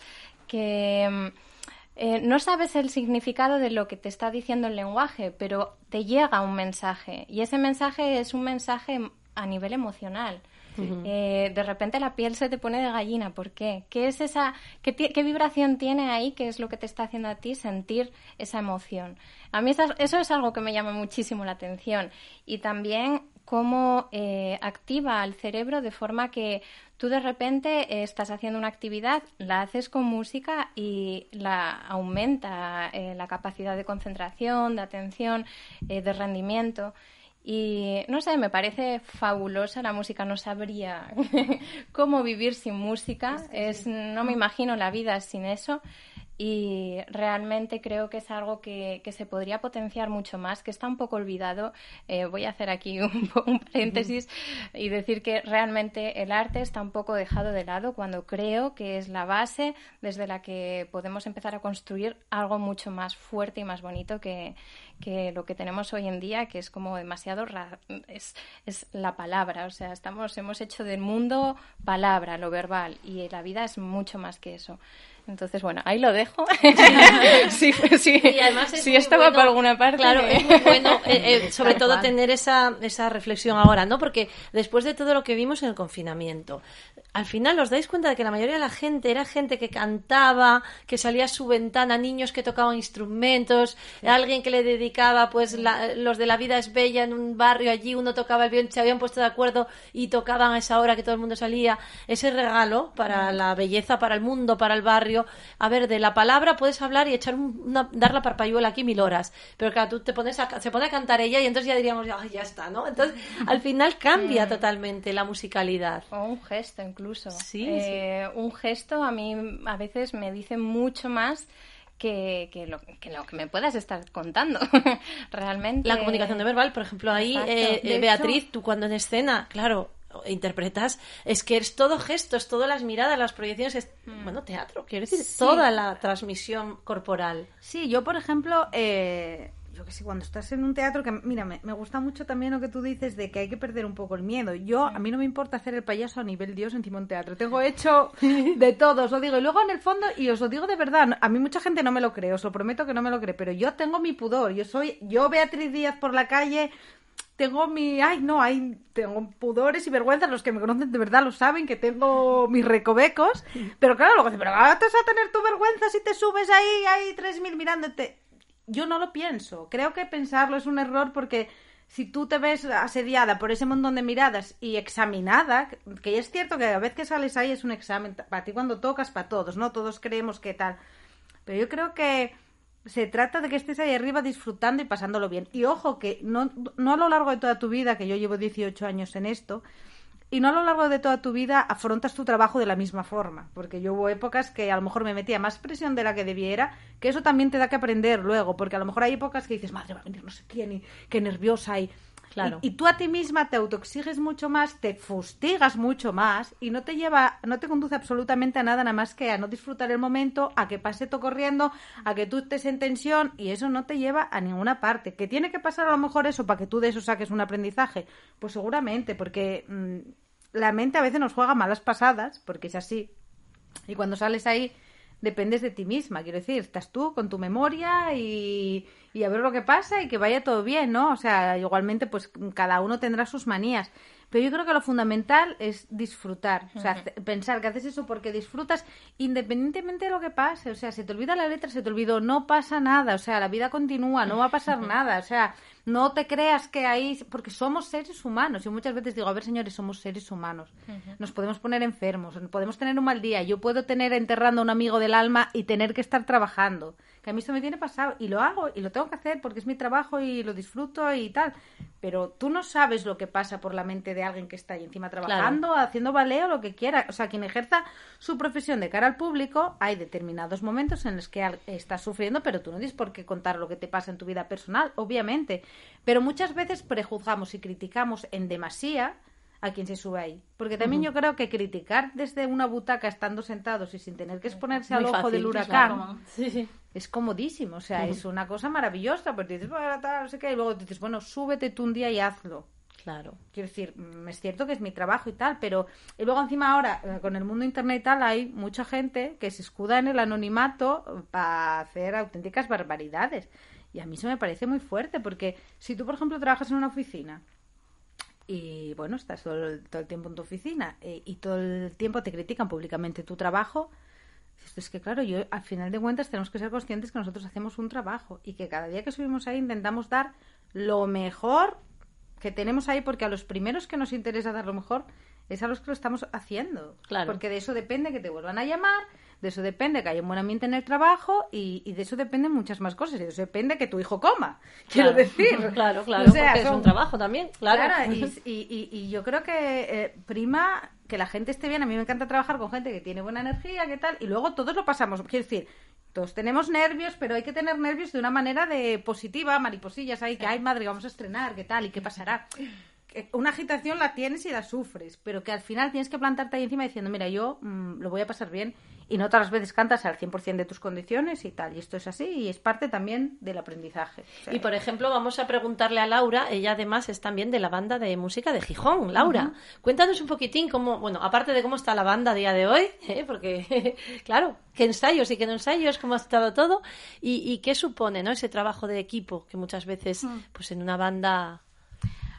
que mm, eh, no sabes el significado de lo que te está diciendo el lenguaje, pero te llega un mensaje y ese mensaje es un mensaje a nivel emocional. Eh, de repente la piel se te pone de gallina. ¿Por qué? ¿Qué es esa, qué, vibración tiene ahí? ¿Qué es lo que te está haciendo a ti sentir esa emoción? A mí esa- eso es algo que me llama muchísimo la atención. Y también cómo eh, activa al cerebro de forma que tú de repente eh, estás haciendo una actividad, la haces con música y la aumenta eh, la capacidad de concentración, de atención, de rendimiento. Y no sé, me parece fabulosa la música, no sabría cómo vivir sin música, es, no me imagino la vida sin eso y realmente creo que es algo que, que se podría potenciar mucho más, que está un poco olvidado. Eh, voy a hacer aquí un, un paréntesis y decir que realmente el arte está un poco dejado de lado cuando creo que es la base desde la que podemos empezar a construir algo mucho más fuerte y más bonito que, que lo que tenemos hoy en día, que es como demasiado ra- es, es la palabra, o sea, estamos hemos hecho del mundo palabra, lo verbal y la vida es mucho más que eso. Entonces, bueno, ahí lo dejo. sí, sí, Y además es si muy esto va bueno- por alguna parte. Claro, que- es muy bueno, eh, eh, sobre todo tener esa, esa reflexión ahora, ¿no? Porque después de todo lo que vimos en el confinamiento, al final os dais cuenta de que la mayoría de la gente era gente que cantaba, que salía a su ventana, niños que tocaban instrumentos, alguien que le dedicaba, pues, la- los de la vida es bella en un barrio allí, uno tocaba el violín, se habían puesto de acuerdo y tocaban a esa hora que todo el mundo salía. Ese regalo para la belleza, para el mundo, para el barrio. A ver, de la palabra puedes hablar y echar un- una, dar la parpayuela aquí mil horas. Pero claro, tú te pones a, se pone a cantar ella y entonces ya diríamos, "Ay, ya está, ¿no? Entonces, al final cambia totalmente la musicalidad. O un gesto incluso. Sí, Eh, Un gesto a mí a veces me dice mucho más que, que lo, que lo que me puedas estar contando. Realmente. La comunicación no verbal, por ejemplo, ahí, eh, De eh, Beatriz, tú cuando en escena, claro, interpretas, es que es todo gestos, todas las miradas, las proyecciones, es, bueno, teatro, quiero decir, Sí. toda la transmisión corporal. Sí, yo por ejemplo, eh, yo que sé, cuando estás en un teatro, que mira, me, me gusta mucho también lo que tú dices de que hay que perder un poco el miedo. Yo, a mí no me importa hacer el payaso a nivel Dios encima de un teatro. Tengo hecho de todo, os lo digo. Y luego en el fondo, y os lo digo de verdad, a mí mucha gente no me lo cree, os lo prometo que no me lo cree, pero yo tengo mi pudor. Yo soy, yo Beatriz Díaz por la calle, tengo mi, ay no, hay, tengo pudores y vergüenzas, los que me conocen de verdad lo saben, que tengo mis recovecos, pero claro, luego dicen, pero ahora te vas a tener tu vergüenza si te subes ahí, hay 3.000 mirándote. Yo no lo pienso, creo que pensarlo es un error porque si tú te ves asediada por ese montón de miradas y examinada, que es cierto que a vez que sales ahí es un examen, para ti cuando tocas, para todos, ¿no? Todos creemos que tal. Pero yo creo que se trata de que estés ahí arriba disfrutando y pasándolo bien. Y ojo, que no, no a lo largo de toda tu vida, que yo llevo 18 años en esto, y no a lo largo de toda tu vida afrontas tu trabajo de la misma forma, porque yo hubo épocas que a lo mejor me metía más presión de la que debiera, que eso también te da que aprender luego, porque a lo mejor hay épocas que dices, madre, va a venir no sé quién, y qué nerviosa, y Y tú a ti misma te autoexiges mucho más, te fustigas mucho más y no te lleva, no te conduce absolutamente a nada, nada más que a no disfrutar el momento, a que pase todo corriendo, a que tú estés en tensión y eso no te lleva a ninguna parte. ¿Que tiene que pasar a lo mejor eso para que tú de eso saques un aprendizaje? Pues seguramente, porque mm, la mente a veces nos juega malas pasadas, porque es así. Y cuando sales ahí dependes de ti misma, quiero decir, estás tú con tu memoria y, y a ver lo que pasa y que vaya todo bien, ¿no? O sea, igualmente pues cada uno tendrá sus manías, pero yo creo que lo fundamental es disfrutar, o sea, pensar que haces eso porque disfrutas independientemente de lo que pase, o sea, se te olvida la letra, se te olvidó, no pasa nada, o sea, la vida continúa, no va a pasar nada, o sea, no te creas que ahí, porque somos seres humanos, y muchas veces digo, a ver señores, somos seres humanos, nos podemos poner enfermos, podemos tener un mal día, yo puedo tener enterrando a un amigo del alma y tener que estar trabajando, que a mí eso me tiene pasado, y lo hago, y lo tengo que hacer porque es mi trabajo y lo disfruto y tal, pero tú no sabes lo que pasa por la mente de alguien que está ahí encima trabajando, haciendo ballet o lo que quiera, o sea, quien ejerza su profesión de cara al público, hay determinados momentos en los que estás sufriendo, pero tú no tienes por qué contar lo que te pasa en tu vida personal, obviamente, pero muchas veces prejuzgamos y criticamos en demasía a quien se sube ahí. Porque también yo creo que criticar desde una butaca estando sentados y sin tener que exponerse al ojo fácil, del huracán claro. Sí, sí. es comodísimo. O sea, es una cosa maravillosa. Porque dices, bueno, tal, no sé qué, y luego dices, bueno, súbete tú un día y hazlo. Claro. Quiero decir, mm, es cierto que es mi trabajo y tal, pero y luego encima ahora, eh, con el mundo internet y tal, hay mucha gente que se escuda en el anonimato para hacer auténticas barbaridades. Y a mí eso me parece muy fuerte, porque si tú, por ejemplo, trabajas en una oficina y, bueno, estás todo el, todo el tiempo en tu oficina eh, y todo el tiempo te critican públicamente tu trabajo, dices, es que claro, yo al final de cuentas tenemos que ser conscientes que nosotros hacemos un trabajo y que cada día que subimos ahí intentamos dar lo mejor que tenemos ahí porque a los primeros que nos interesa dar lo mejor es a los que lo estamos haciendo. Claro. Porque de eso depende que te vuelvan a llamar, de eso depende que haya un buen ambiente en el trabajo y, y de eso dependen muchas más cosas. Y de eso depende que tu hijo coma, quiero Claro. decir. Claro, claro, O sea, porque es un trabajo también, claro. Claro, y, y- y- yo creo que eh, prima que la gente esté bien. A mí me encanta trabajar con gente que tiene buena energía, que tal, y luego todos lo pasamos. Quiero decir, todos tenemos nervios, pero hay que tener nervios de una manera de positiva, mariposillas ahí, que ay madre, vamos a estrenar, qué tal y qué pasará. Una agitación la tienes y la sufres, pero que al final tienes que plantarte ahí encima diciendo, mira, yo mm, lo voy a pasar bien y no todas las veces cantas al 100% de tus condiciones y tal. Y esto es así y es parte también del aprendizaje. O sea, Y por ejemplo, vamos a preguntarle a Laura, ella además es también de la banda de música de Gijón. Laura, cuéntanos un poquitín cómo, bueno, aparte de cómo está la banda a día de hoy, ¿eh? porque, claro, qué ensayos y qué no ensayos, cómo ha estado todo, y, y qué supone, ¿no? Ese trabajo de equipo que muchas veces, pues en una banda.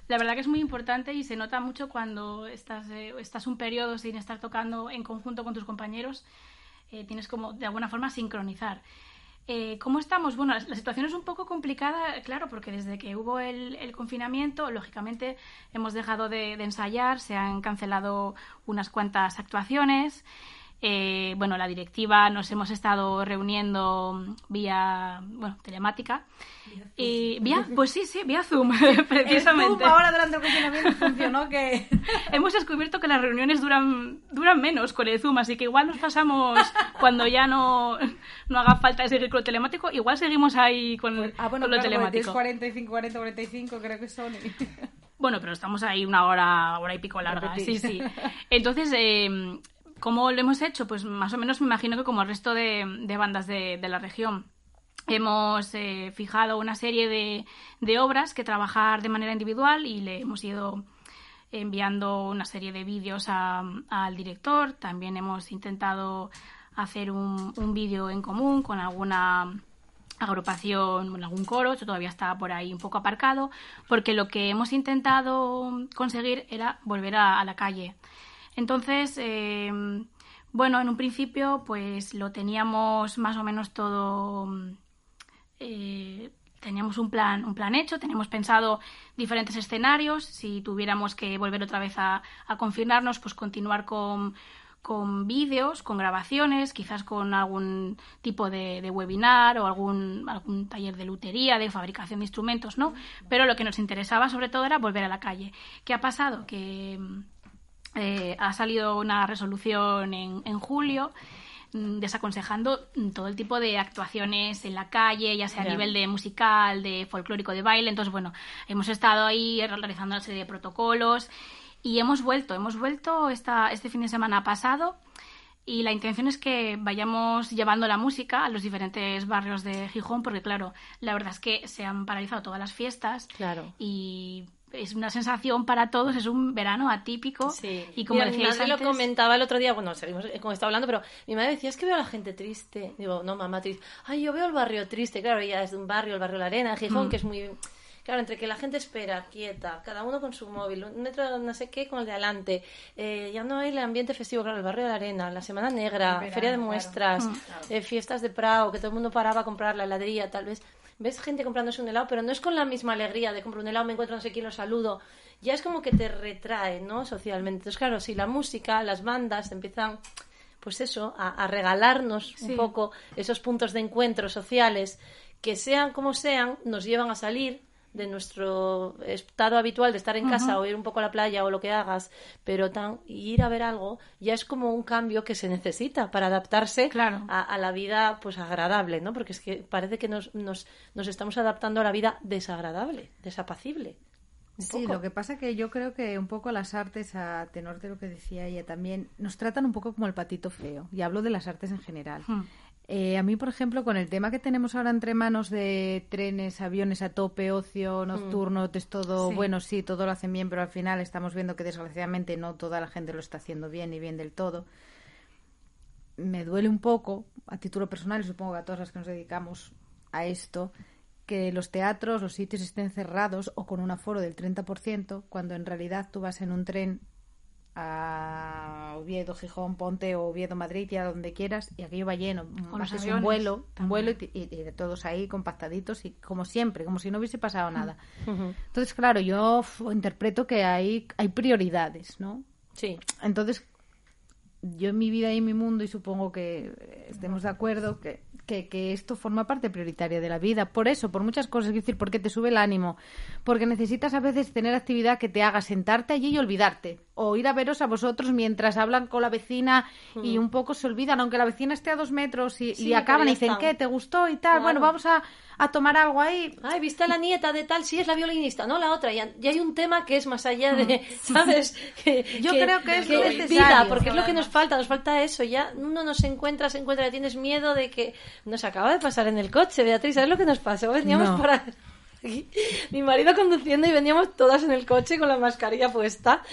La verdad que es muy importante y se nota mucho cuando estás, eh, estás un periodo sin estar tocando en conjunto con tus compañeros. Eh, tienes como de alguna forma sincronizar. Eh, ¿Cómo estamos? Bueno, la, situación es un poco complicada, claro, porque desde que hubo el, el confinamiento, lógicamente hemos dejado de, de ensayar, se han cancelado unas cuantas actuaciones. Eh, bueno, la directiva nos hemos estado reuniendo vía, bueno, telemática. Y vía, pues sí, sí, vía Zoom, el precisamente. Zoom ahora durante el confinamiento funcionó que... Hemos descubierto que las reuniones duran, duran menos con el Zoom, así que igual nos pasamos cuando ya no, no haga falta seguir con lo telemático, igual seguimos ahí con, Ah, bueno, con lo claro, tienes telemático. 45, 40, 45, creo que son. Bueno, pero estamos ahí una hora, hora y pico larga, Repetir. sí, sí. Entonces, eh, ¿cómo lo hemos hecho? Pues más o menos me imagino que como el resto de, bandas de, la región. Hemos eh, fijado una serie de, de obras que trabajar de manera individual y le hemos ido enviando una serie de vídeos al director. También hemos intentado hacer un, vídeo en común con alguna agrupación, bueno, algún coro, esto todavía está por ahí un poco aparcado, porque lo que hemos intentado conseguir era volver a la calle. Entonces, eh, bueno, en un principio, pues lo teníamos más o menos todo. eh, teníamos un plan, un plan hecho, teníamos pensado diferentes escenarios. Si tuviéramos que volver otra vez a, a pues continuar con, con vídeos, con grabaciones, quizás con algún tipo de, de webinar o algún, algún taller de lutería, de fabricación de instrumentos, ¿no? Pero lo que nos interesaba sobre todo era volver a la calle. ¿Qué ha pasado? Que eh, ha salido una resolución en, en julio mm, desaconsejando mm, todo el tipo de actuaciones en la calle, ya sea a nivel de musical, de folclórico, de baile. Entonces, bueno, hemos estado ahí realizando una serie de protocolos y hemos vuelto, hemos vuelto esta, este fin de semana pasado y la intención es que vayamos llevando la música a los diferentes barrios de Gijón, porque claro, la verdad es que se han paralizado todas las fiestas Claro. y es una sensación para todos, es un verano atípico Sí. y como Mira, mi decíais antes, lo comentaba el otro día, bueno, seguimos como estaba hablando, pero mi madre decía, es que veo a la gente triste. Digo, no, mamá, triste. Ay, yo veo el barrio triste, claro, ella es de un barrio, el barrio La Arena, Gijón, Mm. que es muy... Claro, entre que la gente espera, quieta, cada uno con su móvil, un metro no sé qué con el de adelante, eh, ya no hay el ambiente festivo, claro, el barrio de la Arena, la Semana Negra, verano, Feria de. Muestras, Mm. eh, fiestas de Prado, que todo el mundo paraba a comprar la heladería, tal vez. Ves gente comprándose un helado, pero no es con la misma alegría de comprar un helado, me encuentro no sé quién, lo saludo. Ya es como que te retrae, ¿no? Socialmente. Entonces, claro, si la música, las bandas empiezan, pues eso, a, a regalarnos un poco esos puntos de encuentro sociales, que sean como sean, nos llevan a salir de nuestro estado habitual de estar en casa o ir un poco a la playa o lo que hagas, pero tan, ir a ver algo ya es como un cambio que se necesita para adaptarse Claro. a, a la vida pues agradable, ¿no? Porque es que parece que nos, nos, nos estamos adaptando a la vida desagradable, desapacible. Sí, poco. lo que pasa que yo creo que un poco las artes, a tenor de lo que decía ella también, nos tratan un poco como el patito feo. Y hablo de las artes en general. Hmm. Eh, a mí, por ejemplo, con el tema que tenemos ahora entre manos de trenes, aviones a tope, ocio nocturno, es todo, Sí. bueno, sí, todo lo hacen bien, pero al final estamos viendo que desgraciadamente no toda la gente lo está haciendo bien ni bien del todo. Me duele un poco, a título personal, y supongo que a todas las que nos dedicamos a esto, que los teatros, los sitios estén cerrados o con un aforo del 30%, cuando en realidad tú vas en un tren a Oviedo, Gijón, Ponte o Oviedo, Madrid, ya donde quieras, y aquello va lleno. Haces un vuelo, un vuelo y, y- todos ahí compactaditos y como siempre, como si no hubiese pasado nada. Entonces, claro, yo interpreto que hay, hay prioridades, ¿no? Sí. Entonces, yo en mi vida y en mi mundo, y supongo que eh, estemos de acuerdo, que, que, que esto forma parte prioritaria de la vida. Por eso, por muchas cosas, es decir, porque te sube el ánimo, porque necesitas a veces tener actividad que te haga sentarte allí y olvidarte, o ir a veros a vosotros mientras hablan con la vecina y un poco se olvidan, aunque la vecina esté a dos metros y, y acaban y ya dicen. ¿qué? ¿Te gustó? Y tal, bueno, vamos a, a tomar algo ahí. Ay, ¿viste a la nieta de tal? Sí, es la violinista, no la otra. Y, hay un tema que es más allá de, ¿sabes? Que- Yo creo que es vida, necesario. porque es lo que nos falta, nos falta eso. Ya uno no se encuentra, se encuentra, tienes miedo de que nos acaba de pasar en el coche, Beatriz, ¿sabes lo que nos pasó? Veníamos No. para aquí, mi marido conduciendo y veníamos todas en el coche con la mascarilla puesta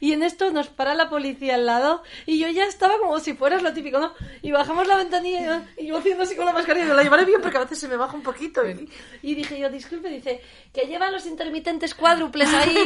y en esto nos para la policía al lado y yo ya estaba como si fueras lo típico, ¿no? Y bajamos la ventanilla y yo haciendo así con la mascarilla, me la llevaré bien porque a veces se me baja un poquito y, y dije yo, disculpe, dice, que llevan los intermitentes cuádruples ahí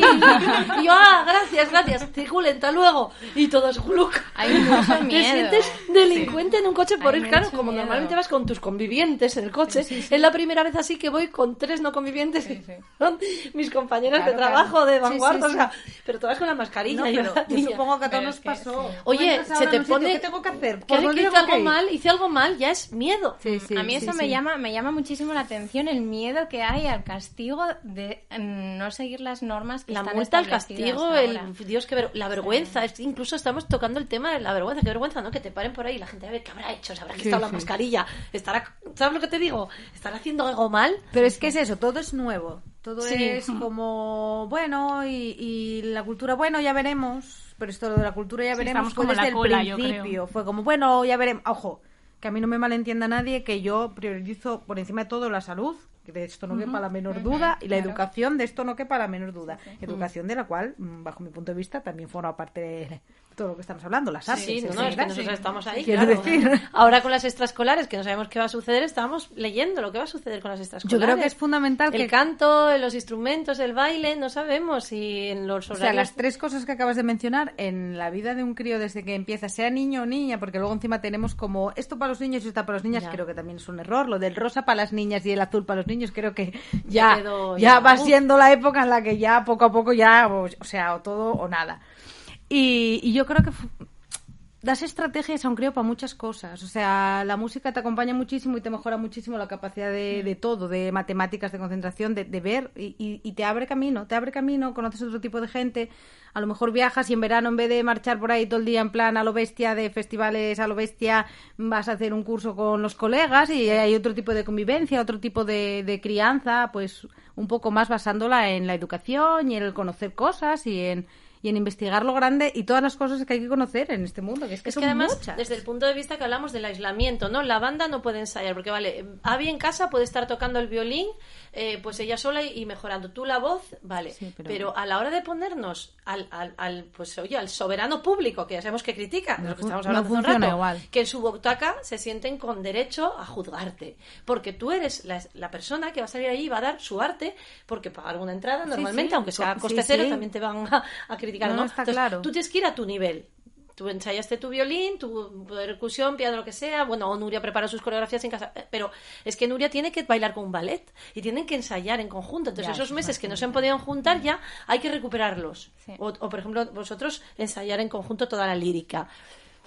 y yo, ah, gracias, gracias, circulen, hasta luego y todos, ¡gluc! Hay mucho Te miedo. sientes delincuente en un coche por ir, claro, como miedo. normalmente vas con tus convivientes en el coche. Es la primera vez así que voy con tres no convivientes. Son mis compañeros Claro, de trabajo, de claro. Vanguardia, sí, o sea, pero todas con la mascarilla. No, y pero yo supongo que a todos nos pasó. Oye, se te pone... ¿Qué tengo que hacer? Que ¿Por alguien dónde hice algo mal, hice algo mal, ya es miedo. Sí, sí, a mí sí, eso me sí. llama me llama muchísimo la atención el miedo que hay al castigo de mm, no seguir las normas que La están multa, el castigo, el ahora. Dios que ver- la vergüenza, es- incluso estamos tocando el tema de la vergüenza, qué vergüenza, ¿no? Que te paren por ahí y la gente a ver qué habrá hecho, se habrá quitado la sí. mascarilla, estará, ¿sabes lo que te digo? ¿Estará haciendo algo mal? Pero es que es eso, todo es nuevo. Todo Sí. es como, bueno, y, y la cultura, bueno, ya veremos. Pero esto lo de la cultura ya Sí, veremos como desde el cola, principio. Fue como, bueno, ya veremos. Ojo, que a mí no me malentienda nadie que yo priorizo por encima de todo la salud, que de esto no quepa la menor duda, y la educación de esto no quepa la menor duda. Educación de la cual, mm, bajo mi punto de vista, también forma parte de todo lo que estamos hablando, las artes. Sí, no, no, es que nosotros estamos ahí, Quiero claro. decir. Ahora con las extraescolares, que no sabemos qué va a suceder, estamos leyendo lo que va a suceder con las extraescolares. Yo creo que es fundamental El que canto, los instrumentos, el baile, no sabemos si en los O horarios... sea, las tres cosas que acabas de mencionar en la vida de un crío desde que empieza, sea niño o niña, porque luego encima tenemos como esto para los niños y esto para las niñas, Ya. creo que también es un error. Lo del rosa para las niñas y el azul para los niños, creo que ya, quedó, ya ya. va siendo la época en la que ya poco a poco ya, o, o sea, o todo o nada. Y, y yo creo que das estrategias a un crío para muchas cosas. O sea, la música te acompaña muchísimo y te mejora muchísimo la capacidad de, de todo, de matemáticas, de concentración, de, de ver y, y- y te abre camino, te abre camino, conoces otro tipo de gente. A lo mejor viajas y en verano en vez de marchar por ahí todo el día en plan a lo bestia de festivales a lo bestia, vas a hacer un curso con los colegas y hay otro tipo de convivencia, otro tipo de, de crianza, pues un poco más basándola en la educación y en el conocer cosas y en y en investigar lo grande y todas las cosas que hay que conocer en este mundo, que es que Es son que además, muchas. desde el punto de vista que hablamos del aislamiento, ¿no? La banda no puede ensayar, porque vale, Abby en casa puede estar tocando el violín, eh, pues ella sola y, mejorando. Tú la voz, vale. Sí, pero- pero... a la hora de ponernos al, al, al, pues oye, al soberano público, que ya sabemos que critica, No lo que estamos no hablando hace un rato, igual. que en su butaca se sienten con derecho a juzgarte, porque tú eres la, la persona que va a salir allí y va a dar su arte, porque pagar una entrada normalmente, sí. aunque sea coste cero, también te van a, a criticar, No, ¿no? está Entonces, claro. Tú tienes que ir a tu nivel. Tú ensayaste tu violín, tu percusión, piano, lo que sea. Bueno, o Nuria prepara sus coreografías en casa. eh, Pero es que Nuria tiene que bailar con un ballet y tienen que ensayar en conjunto. Entonces, Ya, esos eso meses es que no se han podido juntar ya hay que recuperarlos. Sí. O, o, por ejemplo, vosotros ensayar en conjunto toda la lírica.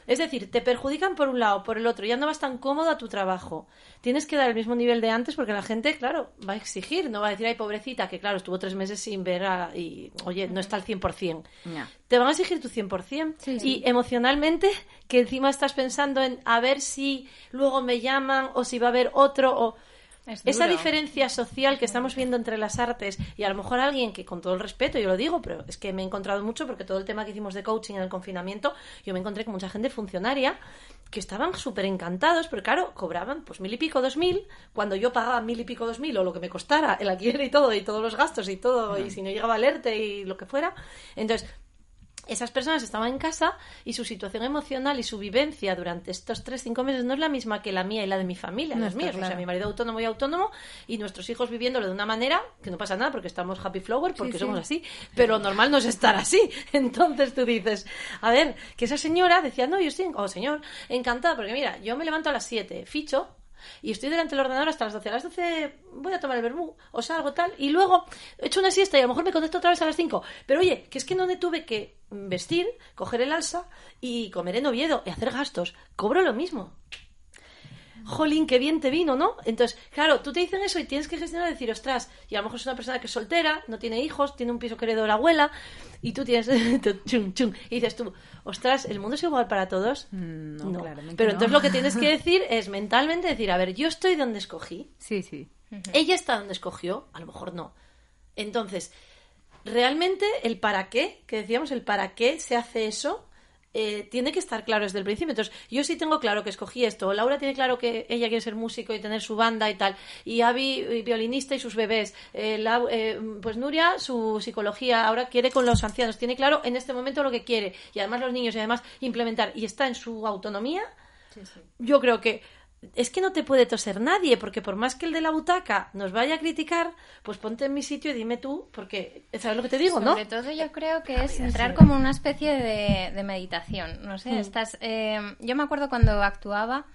Es decir, te perjudican por un lado, por el otro, ya no vas tan cómodo a tu trabajo. Tienes que dar el mismo nivel de antes porque la gente, claro, va a exigir, no va a decir, ay, pobrecita, que claro, estuvo tres meses sin ver a- y, oye, no está al 100%. Ya. Te van a exigir tu 100%. Sí, y sí. emocionalmente, que encima estás pensando en a ver si luego me llaman o si va a haber otro o... Es Esa diferencia social que estamos viendo entre las artes y a lo mejor alguien que con todo el respeto, yo lo digo, pero es que me he encontrado mucho porque todo el tema que hicimos de coaching en el confinamiento, yo me encontré con mucha gente funcionaria que estaban súper encantados, pero claro, cobraban pues mil y pico, dos mil, cuando yo pagaba mil y pico, dos mil o lo que me costara el alquiler y todo, y todos los gastos y todo, y si no llegaba alerte y lo que fuera. Entonces, esas personas estaban en casa y su situación emocional y su vivencia durante estos tres, cinco meses no es la misma que la mía y la de mi familia, No los míos. O sea, mi marido autónomo y autónomo y nuestros hijos viviéndolo de una manera que no pasa nada porque estamos happy flower, porque sí. somos así. Pero lo normal no es estar así. Entonces tú dices, a ver, que esa señora decía, no, yo estoy, oh señor, encantada, porque mira, yo me levanto a las 7, ficho, y estoy delante del ordenador hasta las 12. A las 12 voy a tomar el vermú o salgo tal. Y luego echo una siesta y a lo mejor me conecto otra vez a las 5. Pero oye, que es que no me tuve que vestir, coger el alza y comer en Oviedo y hacer gastos. Cobro lo mismo. Jolín, qué bien te vino, ¿no? Entonces, claro, tú te dicen eso y tienes que gestionar decir, ostras, y a lo mejor es una persona que es soltera, no tiene hijos, tiene un piso que heredó la abuela, y tú tienes. chum, chum, y dices tú, ostras, ¿el mundo es igual para todos? Mm, no, claramente Pero no. entonces lo que tienes que decir es mentalmente decir, a ver, yo estoy donde escogí, Sí, sí. ella está donde escogió, a lo mejor no. Entonces, realmente el para qué, que decíamos, el para qué se hace eso, eh, tiene que estar claro desde el principio. Entonces, yo sí tengo claro que escogí esto. Laura tiene claro que ella quiere ser músico y tener su banda y tal. Y Avi, eh, violinista y sus bebés. Eh, Lau- eh, pues Nuria, su psicología, ahora quiere con los ancianos. Tiene claro en este momento lo que quiere. Y además los niños y además implementar. Y está en su autonomía. Yo creo que es que no te puede toser nadie, porque por más que el de la butaca nos vaya a criticar, pues ponte en mi sitio y dime tú, porque sabes lo que te digo, ¿no? Sobre todo yo creo que es entrar como una especie de, de meditación. No Mm. sé, estás... eh, yo me acuerdo cuando actuaba,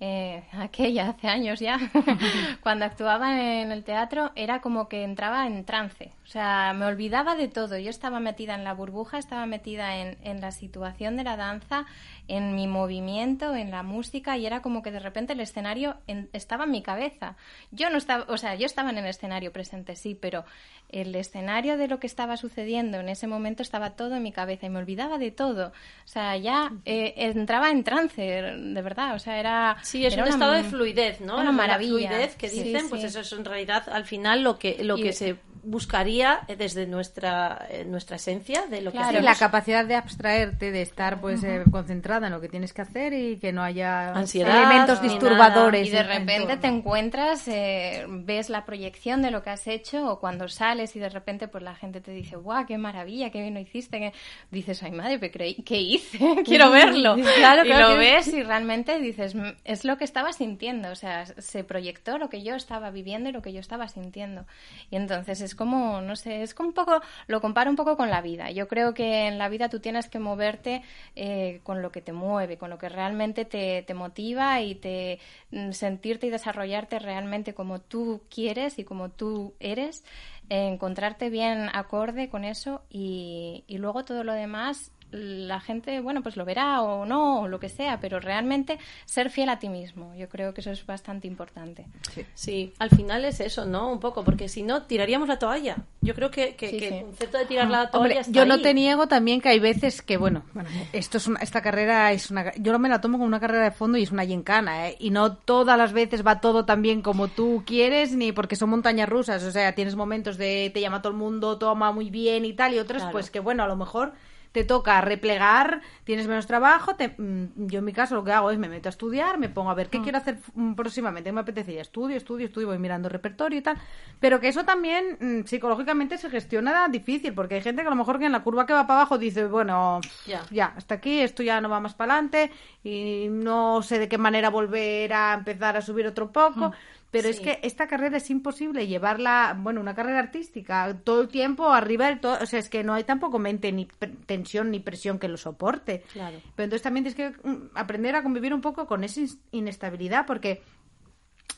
eh, aquella, hace años ya, cuando actuaba en el teatro, era como que entraba en trance. O sea, me olvidaba de todo. Yo estaba metida en la burbuja, estaba metida en, en la situación de la danza, en mi movimiento, en la música, y era como que de repente el escenario en- estaba en mi cabeza. Yo no estaba, o sea, yo estaba en el escenario presente, sí, pero el escenario de lo que estaba sucediendo en ese momento estaba todo en mi cabeza y me olvidaba de todo. O sea, ya eh, entraba en trance, de verdad. O sea, era. Sí, es era un una- estado de fluidez, ¿no? Una La maravilla. fluidez que Sí, dicen, pues eso es en realidad al final lo que lo Y- que se buscaría desde nuestra eh, nuestra esencia de lo que Claro. Sí, hacemos. la capacidad de abstraerte, de estar pues eh, concentrada en lo que tienes que hacer y que no haya Ansiedad, elementos disturbadores. Y de en- en repente te encuentras, eh, ves la proyección de lo que has hecho o cuando sales y de repente pues la gente te dice, guau, qué maravilla, qué bien lo hiciste. que-". Dices, ay madre, ¿qué, creí? ¿qué hice? Quiero verlo. Claro, y claro, lo que- ves y realmente dices, "Mm, es lo que estaba sintiendo. O sea, se proyectó lo que yo estaba viviendo y lo que yo estaba sintiendo. Y entonces es como, no sé, es como un poco, lo comparo un poco con la vida. Yo creo que en la vida tú tienes que moverte eh, con lo que te mueve, con lo que realmente te, te motiva y te mm, sentirte y desarrollarte realmente como tú quieres y como tú eres, eh, encontrarte bien acorde con eso y luego todo lo demás la gente, bueno, pues lo verá o no, o lo que sea, pero realmente ser fiel a ti mismo. Yo creo que eso es bastante importante. Sí, al final es eso, ¿no? Un poco, porque si no, tiraríamos la toalla. Yo creo que, el concepto de tirar la toalla está Yo no te niego también que hay veces que, bueno, bueno esto es esta carrera es una... Yo me la tomo como una carrera de fondo y es una gincana, ¿eh? Y no todas las veces va todo tan bien como tú quieres, ni porque son montañas rusas. O sea, tienes momentos de te llama todo el mundo, toma muy bien y tal, y otras, pues que, bueno, a lo mejor te toca replegar, tienes menos trabajo. Mm, yo en mi caso lo que hago es me meto a estudiar, me pongo a ver qué ah. quiero hacer mm, próximamente, me apetece, estudio, estudio, estudio, voy mirando repertorio y tal. Pero que eso también mm, psicológicamente se gestiona difícil, porque hay gente que a lo mejor que en la curva que va para abajo dice, bueno, ya, ya hasta aquí, esto ya no va más para adelante y no sé de qué manera volver a empezar a subir otro poco. Pero es que esta carrera es imposible llevarla, bueno, una carrera artística, todo el tiempo arriba del todo, o sea, es que no hay tampoco mente ni tensión ni presión que lo soporte. Claro. Pero entonces también tienes que mm, aprender a convivir un poco con esa inestabilidad, porque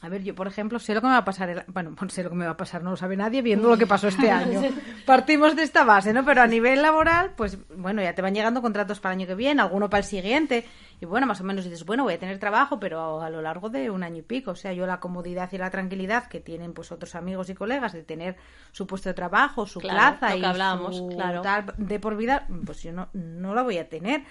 a ver, yo por ejemplo sé lo que me va a pasar, bueno, pues sé lo que me va a pasar, no lo sabe nadie viendo lo que pasó este año. Partimos de esta base, ¿no? Pero a nivel laboral, pues bueno, ya te van llegando contratos para el año que viene, alguno para el siguiente, y bueno, más o menos dices, bueno, voy a tener trabajo, pero a lo largo de un año y pico, o sea, yo la comodidad y la tranquilidad que tienen pues otros amigos y colegas de tener su puesto de trabajo, su plaza y su claro. tal de por vida, pues yo no, no la voy a tener.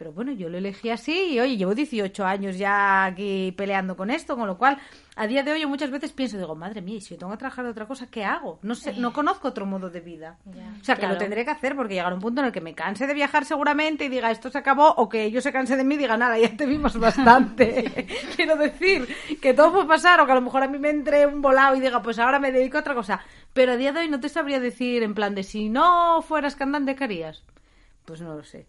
Pero bueno, yo lo elegí así y oye, llevo 18 años ya aquí peleando con esto, con lo cual a día de hoy muchas veces pienso, digo, madre mía, si yo tengo que trabajar de otra cosa, ¿qué hago? No sé, no conozco otro modo de vida. o sea, que lo tendré que hacer porque llegará un punto en el que me canse de viajar seguramente y diga, esto se acabó, o que ellos se canse de mí y diga, nada, ya te vimos bastante. Quiero decir, que todo puede pasar, o que a lo mejor a mí me entre un volado y diga, pues ahora me dedico a otra cosa. Pero a día de hoy no te sabría decir en plan de si no fueras cantante, ¿qué harías? Pues no lo sé.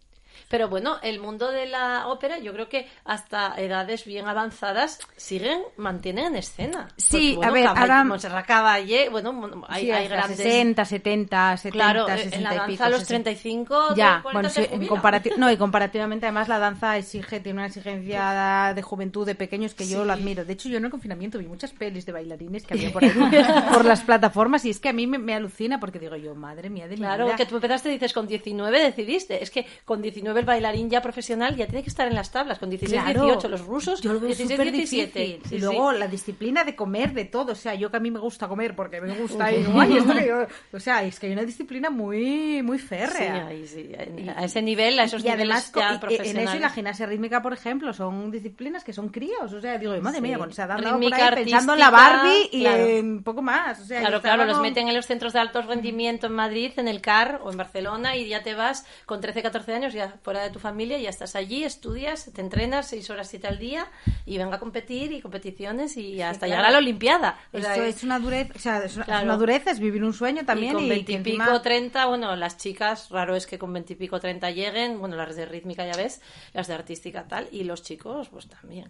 Pero bueno, el mundo de la ópera, yo creo que hasta edades bien avanzadas siguen, mantienen en escena. Sí, a ver, ahora... Montserrat Caballé, bueno, hay, hay grandes... 60, 70, 70, claro, 60 en la danza y pico, a los 35, ya, bueno, sí, en no, y comparativamente además la danza exige, tiene una exigencia de juventud de pequeños que yo lo admiro. De hecho, yo en el confinamiento vi muchas pelis de bailarines que había por ahí, por las plataformas, y es que a mí me, alucina porque digo yo, madre mía de Claro, que tú empezaste, dices, con 19 decidiste, es que con 19 el bailarín ya profesional ya tiene que estar en las tablas, con 16, 18, los rusos, yo lo veo 16, 17. y luego la disciplina de comer de todo, o sea, yo que a mí me gusta comer porque me gusta ir, ¿no? o sea, es que hay una disciplina muy muy férrea. Sí, a ese nivel, a esos y además, ya En eso y la gimnasia rítmica, por ejemplo, son disciplinas que son críos, o sea, digo, madre mía, se ha dado por ahí pensando en la Barbie y en poco más, o sea, Claro, claro, los meten en los centros de alto rendimiento en Madrid, en el CAR o en Barcelona y ya te vas con 13, 14 años ya fuera de tu familia ya estás allí, estudias, te entrenas seis horas, siete al día y venga a competir y competiciones y hasta llegar a la Olimpiada. Eso es, una dureza, o sea, es una, dureza, es vivir un sueño también. Y con veintipico, treinta, bueno, las chicas, raro es que con veintipico, treinta lleguen, bueno, las de rítmica ya ves, las de artística tal, y los chicos, pues también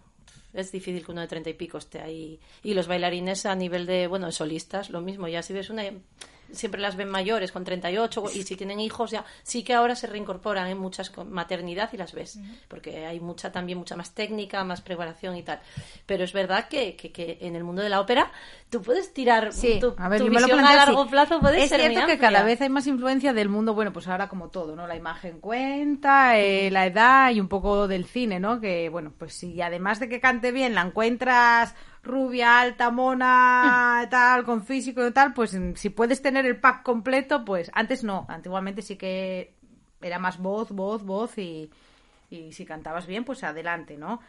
es difícil que uno de treinta y pico esté ahí. Y los bailarines a nivel de, bueno, solistas, lo mismo. Ya si ves una siempre las ven mayores, con 38, y si tienen hijos ya, sí que ahora se reincorporan en muchas con maternidad y las ves, porque hay mucha también, mucha más técnica, más preparación y tal. Pero es verdad que, que, en el mundo de la ópera tú puedes tirar sí. tu, a ver, visión a largo plazo puede es ser cierto que cada vez hay más influencia del mundo, bueno, pues ahora como todo, ¿no? La imagen cuenta, eh, la edad y un poco del cine, ¿no? Que, bueno, pues si además de que cante bien la encuentras rubia, alta, mona, tal, con físico y tal, pues si puedes tener el pack completo, pues antes no, antiguamente sí que era más voz, voz, voz y, y si cantabas bien, pues adelante, ¿no?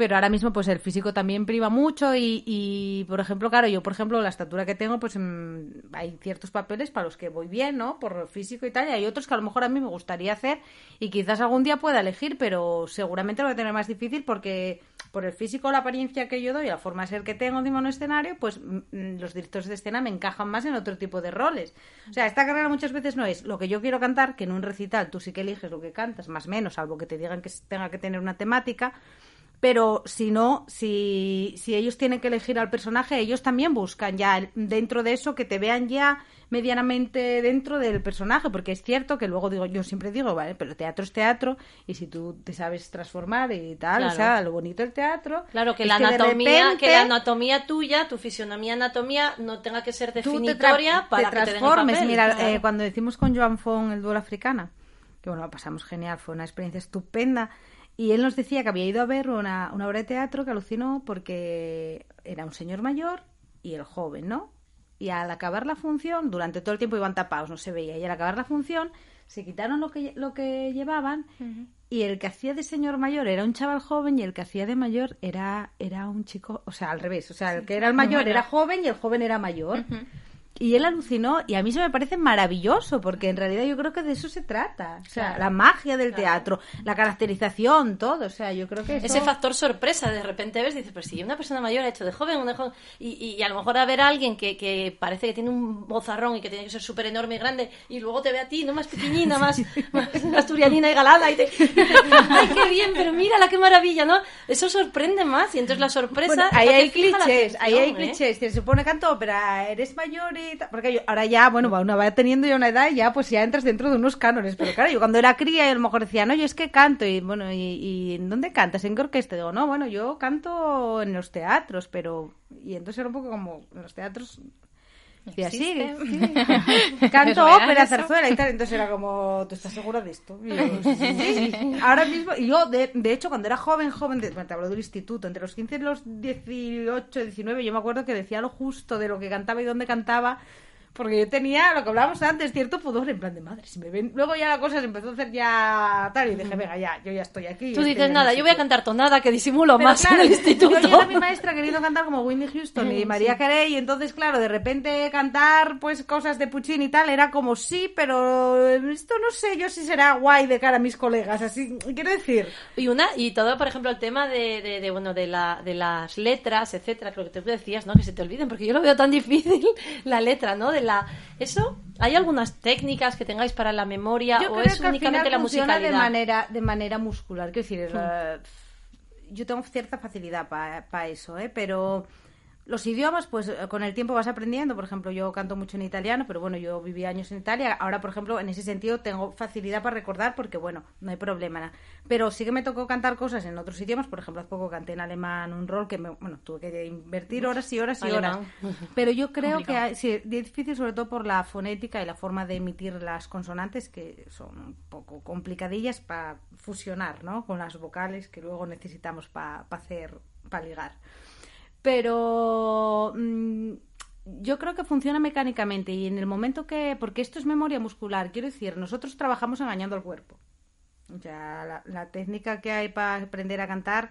pero ahora mismo pues el físico también priva mucho y, y, por ejemplo, claro, yo por ejemplo la estatura que tengo pues mm, hay ciertos papeles para los que voy bien, ¿no? Por el físico y tal, y hay otros que a lo mejor a mí me gustaría hacer y quizás algún día pueda elegir, pero seguramente lo voy a tener más difícil porque por el físico, la apariencia que yo doy, la forma de ser que tengo en un escenario, pues mm, mm, los directores de escena me encajan más en otro tipo de roles. O sea, esta carrera muchas veces no es lo que yo quiero cantar, que en un recital tú sí que eliges lo que cantas, más o menos, salvo que te digan que tenga que tener una temática, pero si no, si, si ellos tienen que elegir al personaje, ellos también buscan ya dentro de eso que te vean ya medianamente dentro del personaje, porque es cierto que luego digo, yo siempre digo, vale, pero teatro es teatro, y si tú te sabes transformar y tal, o sea, lo bonito del teatro. Claro, que la anatomía, que la anatomía tuya, tu fisionomía anatomía, no tenga que ser definitoria para te transformes. Mira, eh, cuando decimos con Joan Fon el duelo africana, que bueno, pasamos genial, fue una experiencia estupenda. Y él nos decía que había ido a ver una, una obra de teatro que alucinó porque era un señor mayor y el joven, ¿no? Y al acabar la función, durante todo el tiempo iban tapados, no se veía, y al acabar la función se quitaron lo que, lo que llevaban y el que hacía de señor mayor era un chaval joven y el que hacía de mayor era, era un chico, o sea, al revés, o sea, el que era el mayor era joven y el joven era mayor. Y él alucinó y a mí eso me parece maravilloso porque en realidad yo creo que de eso se trata. O sea, la magia del teatro, la caracterización, todo. O sea, yo creo que eso... Ese factor sorpresa, de repente ves, dices, pero si una persona mayor ha hecho de joven, una joven y, y, a lo mejor a ver a alguien que, que parece que tiene un bozarrón y que tiene que ser súper enorme y grande y luego te ve a ti, no más pequeñina, más, más asturianina y galada y te... ¡Ay, qué bien! Pero mírala, qué maravilla, ¿no? Eso sorprende más y entonces la sorpresa... Bueno, ahí hay clichés, ahí hay clichés. Se supone canto ópera, eres mayor porque yo, ahora ya, bueno, uno va teniendo ya una edad y ya pues ya entras dentro de unos cánones. Pero claro, yo cuando era cría a lo mejor decía, no, yo es que canto. Y bueno, ¿y, y en dónde cantas? ¿En qué orquesta? Digo, no, bueno, yo canto en los teatros, pero... Y entonces era un poco como, en los teatros y así, sí. canto ópera, zarzuela y tal. Entonces era como, ¿tú estás segura de esto? Y yo, sí, Ahora mismo, y yo, de, de, hecho, cuando era joven, joven, de, te hablo del instituto, entre los 15 y los 18, 19, yo me acuerdo que decía lo justo de lo que cantaba y dónde cantaba porque yo tenía lo que hablábamos antes, cierto pudor, en plan de madre, si me ven. Luego ya la cosa se empezó a hacer ya tal, y dije, venga, ya, yo ya estoy aquí. Tú dices, nada, yo voy a cantar tonada, que disimulo más en el instituto. Yo era mi maestra queriendo cantar como Whitney Houston y María Carey, y entonces, claro, de repente cantar pues cosas de Puccini y tal, era como sí, pero esto no sé yo si será guay de cara a mis colegas, así, quiero decir. Y una, y todo, por ejemplo, el tema de, de, de bueno, de, la, de las letras, etcétera, creo que tú decías, ¿no? Que se te olviden, porque yo lo veo tan difícil, la letra, ¿no? De la ¿Eso? ¿Hay algunas técnicas que tengáis para la memoria yo o es que únicamente la musicalidad? de manera, de manera muscular. Quiero decir, hmm. yo tengo cierta facilidad para eso, ¿eh? Pero los idiomas, pues eh, con el tiempo vas aprendiendo. Por ejemplo, yo canto mucho en italiano, pero bueno, yo viví años en Italia. Ahora, por ejemplo, en ese sentido tengo facilidad para recordar porque, bueno, no hay problema. Pero sí que me tocó cantar cosas en otros idiomas. Por ejemplo, hace poco canté en alemán un rol que, me, bueno, tuve que invertir horas y horas y horas. Pero yo creo que sí, es difícil sobre todo por la fonética y la forma de emitir las consonantes que son un poco complicadillas para fusionar, ¿no? Con las vocales que luego necesitamos para hacer, para ligar pero mm, yo creo que funciona mecánicamente y en el momento que, porque esto es memoria muscular, quiero decir, nosotros trabajamos engañando al cuerpo. O sea, la, la técnica que hay para aprender a cantar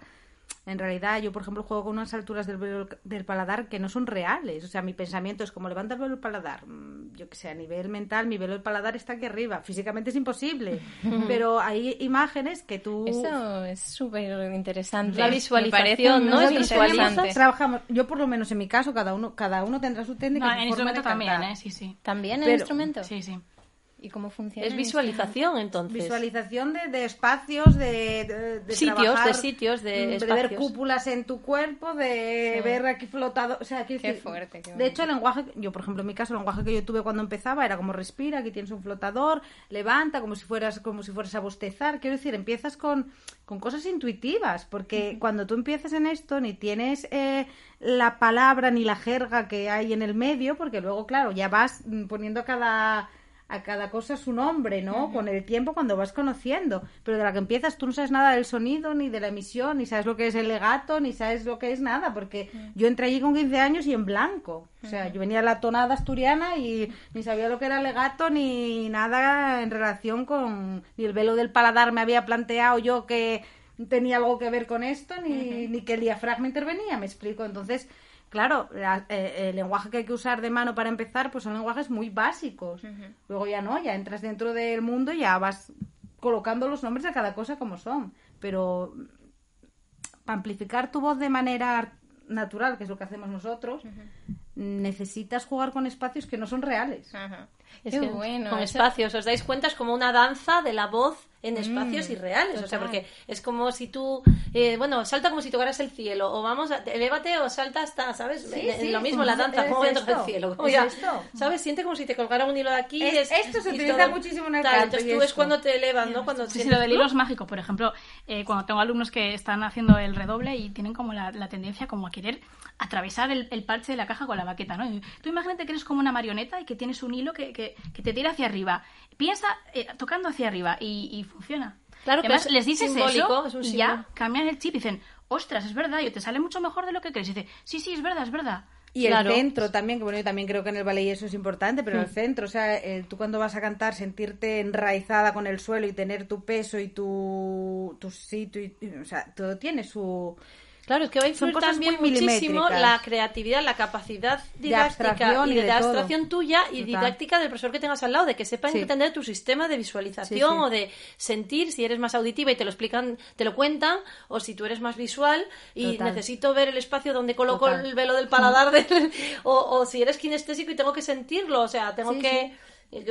en realidad yo, por ejemplo, juego con unas alturas del velo del paladar que no son reales. O sea, mi pensamiento es como levanta el velo del paladar. Mm, yo que sé, a nivel mental, mi velo del paladar está aquí arriba. Físicamente es imposible. pero hay imágenes que tú... Eso es súper interesante. La visualización, ¿no? Es visualizante. Trabajamos, yo por lo menos en mi caso, cada uno, cada uno tendrá su técnica. No, en instrumento también, ¿eh? Sí, sí. ¿También en instrumento? Sí, sí. ¿Y cómo funciona? Es visualización, entonces. Visualización de, de espacios, de, de, de sitios, trabajar, de sitios, de, de espacios. ver cúpulas en tu cuerpo, de Sí. ver aquí flotado, o sea, quiero Qué decir, fuerte, qué de hecho, el lenguaje, yo por ejemplo en mi caso, el lenguaje que yo tuve cuando empezaba era como respira, aquí tienes un flotador, levanta, como si fueras, como si fueras a bostezar, quiero decir, empiezas con, con cosas intuitivas, porque cuando tú empiezas en esto ni tienes eh, la palabra ni la jerga que hay en el medio, porque luego, claro, ya vas mm, poniendo a cada a cada cosa su nombre, ¿no? Con el tiempo cuando vas conociendo. Pero de la que empiezas tú no sabes nada del sonido, ni de la emisión, ni sabes lo que es el legato, ni sabes lo que es nada, porque yo entré allí con 15 años y en blanco. O sea, yo venía a la tonada asturiana y ni sabía lo que era legato ni nada en relación con... Ni el velo del paladar me había planteado yo que tenía algo que ver con esto, ni, ni que el diafragma intervenía, me explico. Entonces, Claro, la- eh, el lenguaje que hay que usar de mano para empezar, pues son lenguajes muy básicos. Luego ya no, ya entras dentro del mundo y ya vas colocando los nombres de cada cosa como son. Pero para amplificar tu voz de manera natural, que es lo que hacemos nosotros, necesitas jugar con espacios que no son reales. Ajá. Es Qué que bueno. con eso- espacios, os dais cuenta, es como una danza de la voz en espacios Mm, irreales. O sea, porque es como si tú, eh, bueno, salta como si tocaras el cielo, o vamos, a, elévate o salta hasta, ¿sabes? Sí, Eh, sí, lo mismo es- la danza, es ¿cómo voy a tocar el cielo? es ¿Cómo ya- esto. ¿Sabes? Siente como si te colgara un hilo de aquí. Es- esto se utiliza muchísimo en el tal, canto Entonces tú es esto. cuando te elevas, ¿no? Cuando Sí, lo del hilo es mágico. Por ejemplo, eh, cuando tengo alumnos que están haciendo el redoble y tienen como la, la tendencia como a querer atravesar el, el parche de la caja con la baqueta, ¿no? Y tú imagínate que eres como una marioneta y que tienes un hilo que, que, que te tira hacia arriba. Piensa eh, tocando hacia arriba y, y funciona. Claro, Y además, es les dices simbólico, eso es un y ya cambian el chip y dicen, ostras, es verdad, y te sale mucho mejor de lo que crees. Y dice, sí, sí, es verdad, es verdad. Y Claro. el centro también, que bueno, yo también creo que en el ballet eso es importante, pero el centro, o sea, eh, tú cuando vas a cantar, sentirte enraizada con el suelo y tener tu peso y tu, tu sitio, y, y- o sea, todo tiene su... Claro, es que va a influir también muchísimo la creatividad, la capacidad didáctica y de, todo. abstracción tuya y Total. didáctica del profesor que tengas al lado, de que sepa Sí. entender tu sistema de visualización Sí, sí. o de sentir si eres más auditiva y te lo explican, te lo cuentan, o si tú eres más visual y Total. necesito ver el espacio donde coloco Total. el velo del paladar, del- o, o si eres kinestésico y tengo que sentirlo, o sea, tengo que...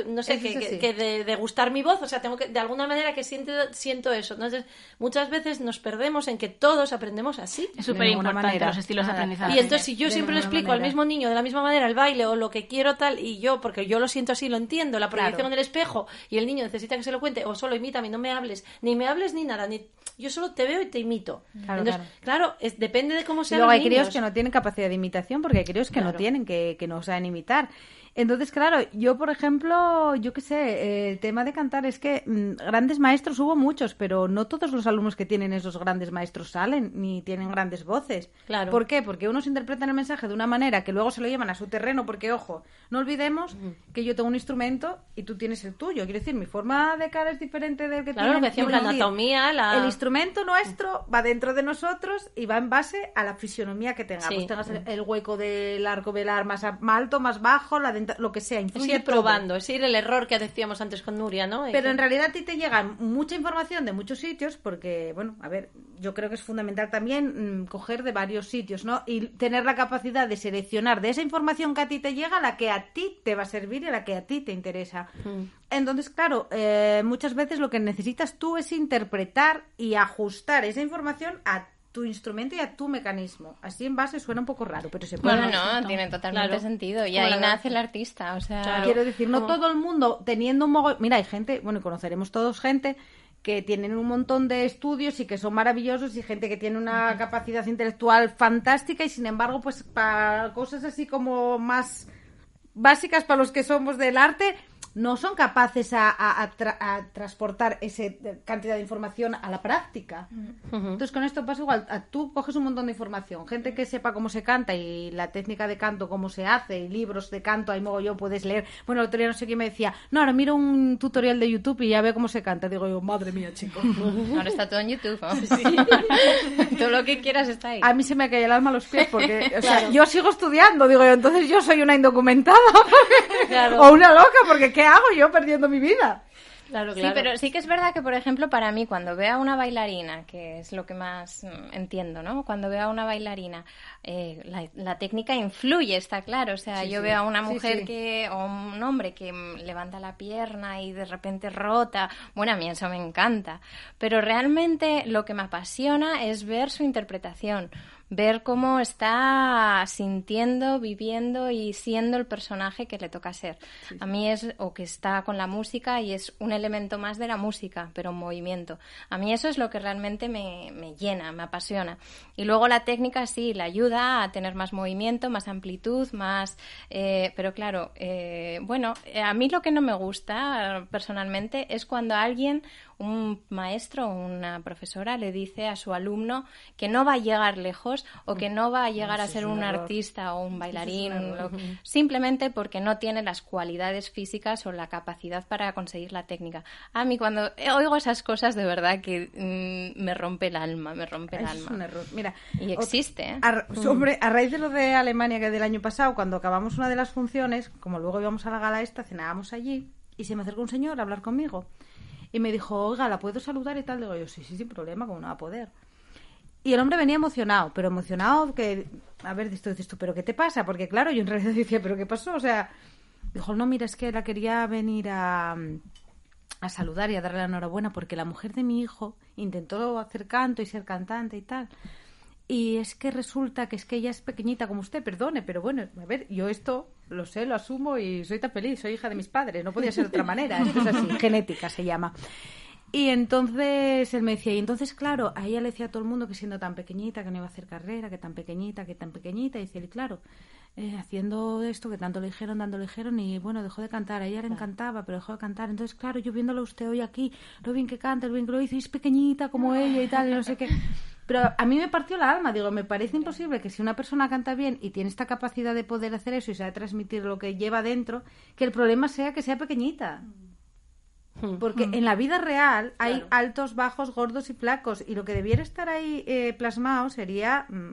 No sé, que, que, de, de gustar mi voz, o sea, tengo que, de alguna manera que siento, siento eso. Entonces, muchas veces nos perdemos en que todos aprendemos así. Es súper importante manera. los estilos de aprendizaje. Y entonces si yo De siempre le explico al mismo niño de la misma manera el baile o lo que quiero tal y yo, porque yo lo siento así, lo entiendo, la proyección Claro. en el espejo y el niño necesita que se lo cuente o solo imítame, no me hables, ni me hables ni nada, ni yo solo te veo y te imito. Claro, entonces, claro, es- depende de cómo sean luego los hay críos niños. que no tienen capacidad de imitación porque hay críos que Claro. no tienen, que, que no saben imitar. Entonces, claro, yo, por ejemplo, yo qué sé, eh, el tema de cantar es que mm, grandes maestros hubo muchos, pero no todos los alumnos que tienen esos grandes maestros salen ni tienen grandes voces. Claro. ¿Por qué? Porque unos interpretan el mensaje de una manera que luego se lo llevan a su terreno, porque, ojo, no olvidemos que yo tengo un instrumento y tú tienes el tuyo. Quiero decir, mi forma de cara es diferente del que Claro, lo que decíamos, la anatomía, la... el instrumento nuestro va dentro de nosotros y va en base a la fisionomía que tengamos. Sí. Tengas el, el hueco del arco velar más, más alto, más bajo, la lo que sea. es Influye ir todo. probando, es ir el error que decíamos antes con Nuria, ¿no? Pero en realidad a ti te llega mucha información de muchos sitios porque, bueno, a ver, yo creo que es fundamental también mm, coger de varios sitios, ¿no? Y tener la capacidad de seleccionar de esa información que a ti te llega la que a ti te va a servir y la que a ti te interesa. Mm. Entonces, claro, eh, muchas veces lo que necesitas tú es interpretar y ajustar esa información a tu instrumento y a tu mecanismo. Así en base suena un poco raro, pero se puede. Bueno, Bueno, no, tiene totalmente claro. sentido. Y ahí nace el artista. O sea, Claro. Quiero decir, no todo el mundo teniendo un mogollón... Mira, hay gente, bueno, y conoceremos todos gente que tienen un montón de estudios y que son maravillosos y gente que tiene una capacidad intelectual fantástica y sin embargo, pues para cosas así como más básicas para los que somos del arte, no son capaces a, a- a tra- a transportar esa cantidad de información a la práctica. Entonces, con esto pasa igual. A- Tú coges un montón de información. Gente que sepa cómo se canta y la técnica de canto, cómo se hace, y libros de canto, hay mogollón, puedes leer. Bueno, el otro día no sé quién me decía, no, ahora miro un tutorial de YouTube y ya veo cómo se canta. Digo yo, madre mía, chico. ahora está todo en YouTube. ¿no? todo lo que quieras está ahí. A mí se me cae el alma a los pies porque, o sea, yo sigo estudiando. Digo yo, entonces yo soy una indocumentada Claro. o una loca, porque ¿qué hago yo perdiendo mi vida? Claro, Sí, claro. pero sí que es verdad que, por ejemplo, para mí, cuando veo a una bailarina, que es lo que más mm, entiendo, ¿no? Cuando veo a una bailarina, eh, la, la técnica influye, está claro. O sea, Sí, yo sí. veo a una Sí, mujer sí. que, o un hombre que mm, levanta la pierna y de repente rota. Bueno, a mí eso me encanta. Pero realmente lo que me apasiona es ver su interpretación. Ver cómo está sintiendo, viviendo y siendo el personaje que le toca ser. A mí es, o que está con la música y es un elemento más de la música, pero en movimiento. A mí eso es lo que realmente me, me llena, me apasiona. Y luego la técnica sí, la ayuda a tener más movimiento, más amplitud, más... eh, pero claro, eh, bueno, eh, a mí lo que no me gusta personalmente es cuando alguien, un maestro o una profesora le dice a su alumno que no va a llegar lejos o que no va a llegar a ser un un artista o un bailarín, un simplemente porque no tiene las cualidades físicas o la capacidad para conseguir la técnica. A mí cuando oigo esas cosas de verdad que mm, me rompe el alma, me rompe el es un alma. error. Mira, Y existe, ¿eh? A, hombre, a raíz de lo de Alemania que del año pasado, cuando acabamos una de las funciones, como luego íbamos a la gala esta, cenábamos allí y se me acercó un señor a hablar conmigo y me dijo, oiga, ¿la puedo saludar y tal? Digo yo, sí, sí, sin problema, como no va a poder. Y el hombre venía emocionado, pero emocionado que, a ver, esto dices tú, ¿pero qué te pasa? Porque claro, yo en realidad decía, ¿pero qué pasó? O sea, dijo, no, mira, es que la quería venir a, a saludar y a darle la enhorabuena porque la mujer de mi hijo intentó hacer canto y ser cantante y tal. Y es que resulta que es que ella es pequeñita como usted, perdone, pero bueno, a ver, yo esto lo sé, lo asumo y soy tan feliz, soy hija de mis padres, no podía ser de otra manera, esto es así, genética se llama. Y entonces él me decía, y entonces, claro, a ella le decía a todo el mundo que siendo tan pequeñita, que no iba a hacer carrera, que tan pequeñita, que tan pequeñita, y dice, y claro, eh, haciendo esto que tanto le dijeron, tanto le dijeron, y bueno, dejó de cantar. A ella le encantaba, pero dejó de cantar. Entonces, claro, yo viéndolo usted hoy aquí, lo bien que canta, lo bien que lo dice, y es pequeñita como ella y tal, y no sé qué. Pero a mí me partió la alma, digo, me parece imposible que si una persona canta bien y tiene esta capacidad de poder hacer eso y sabe transmitir lo que lleva dentro, que el problema sea que sea pequeñita. Hmm. Porque en la vida real hay altos, bajos, gordos y flacos. Y lo que debiera estar ahí eh, plasmado sería mm,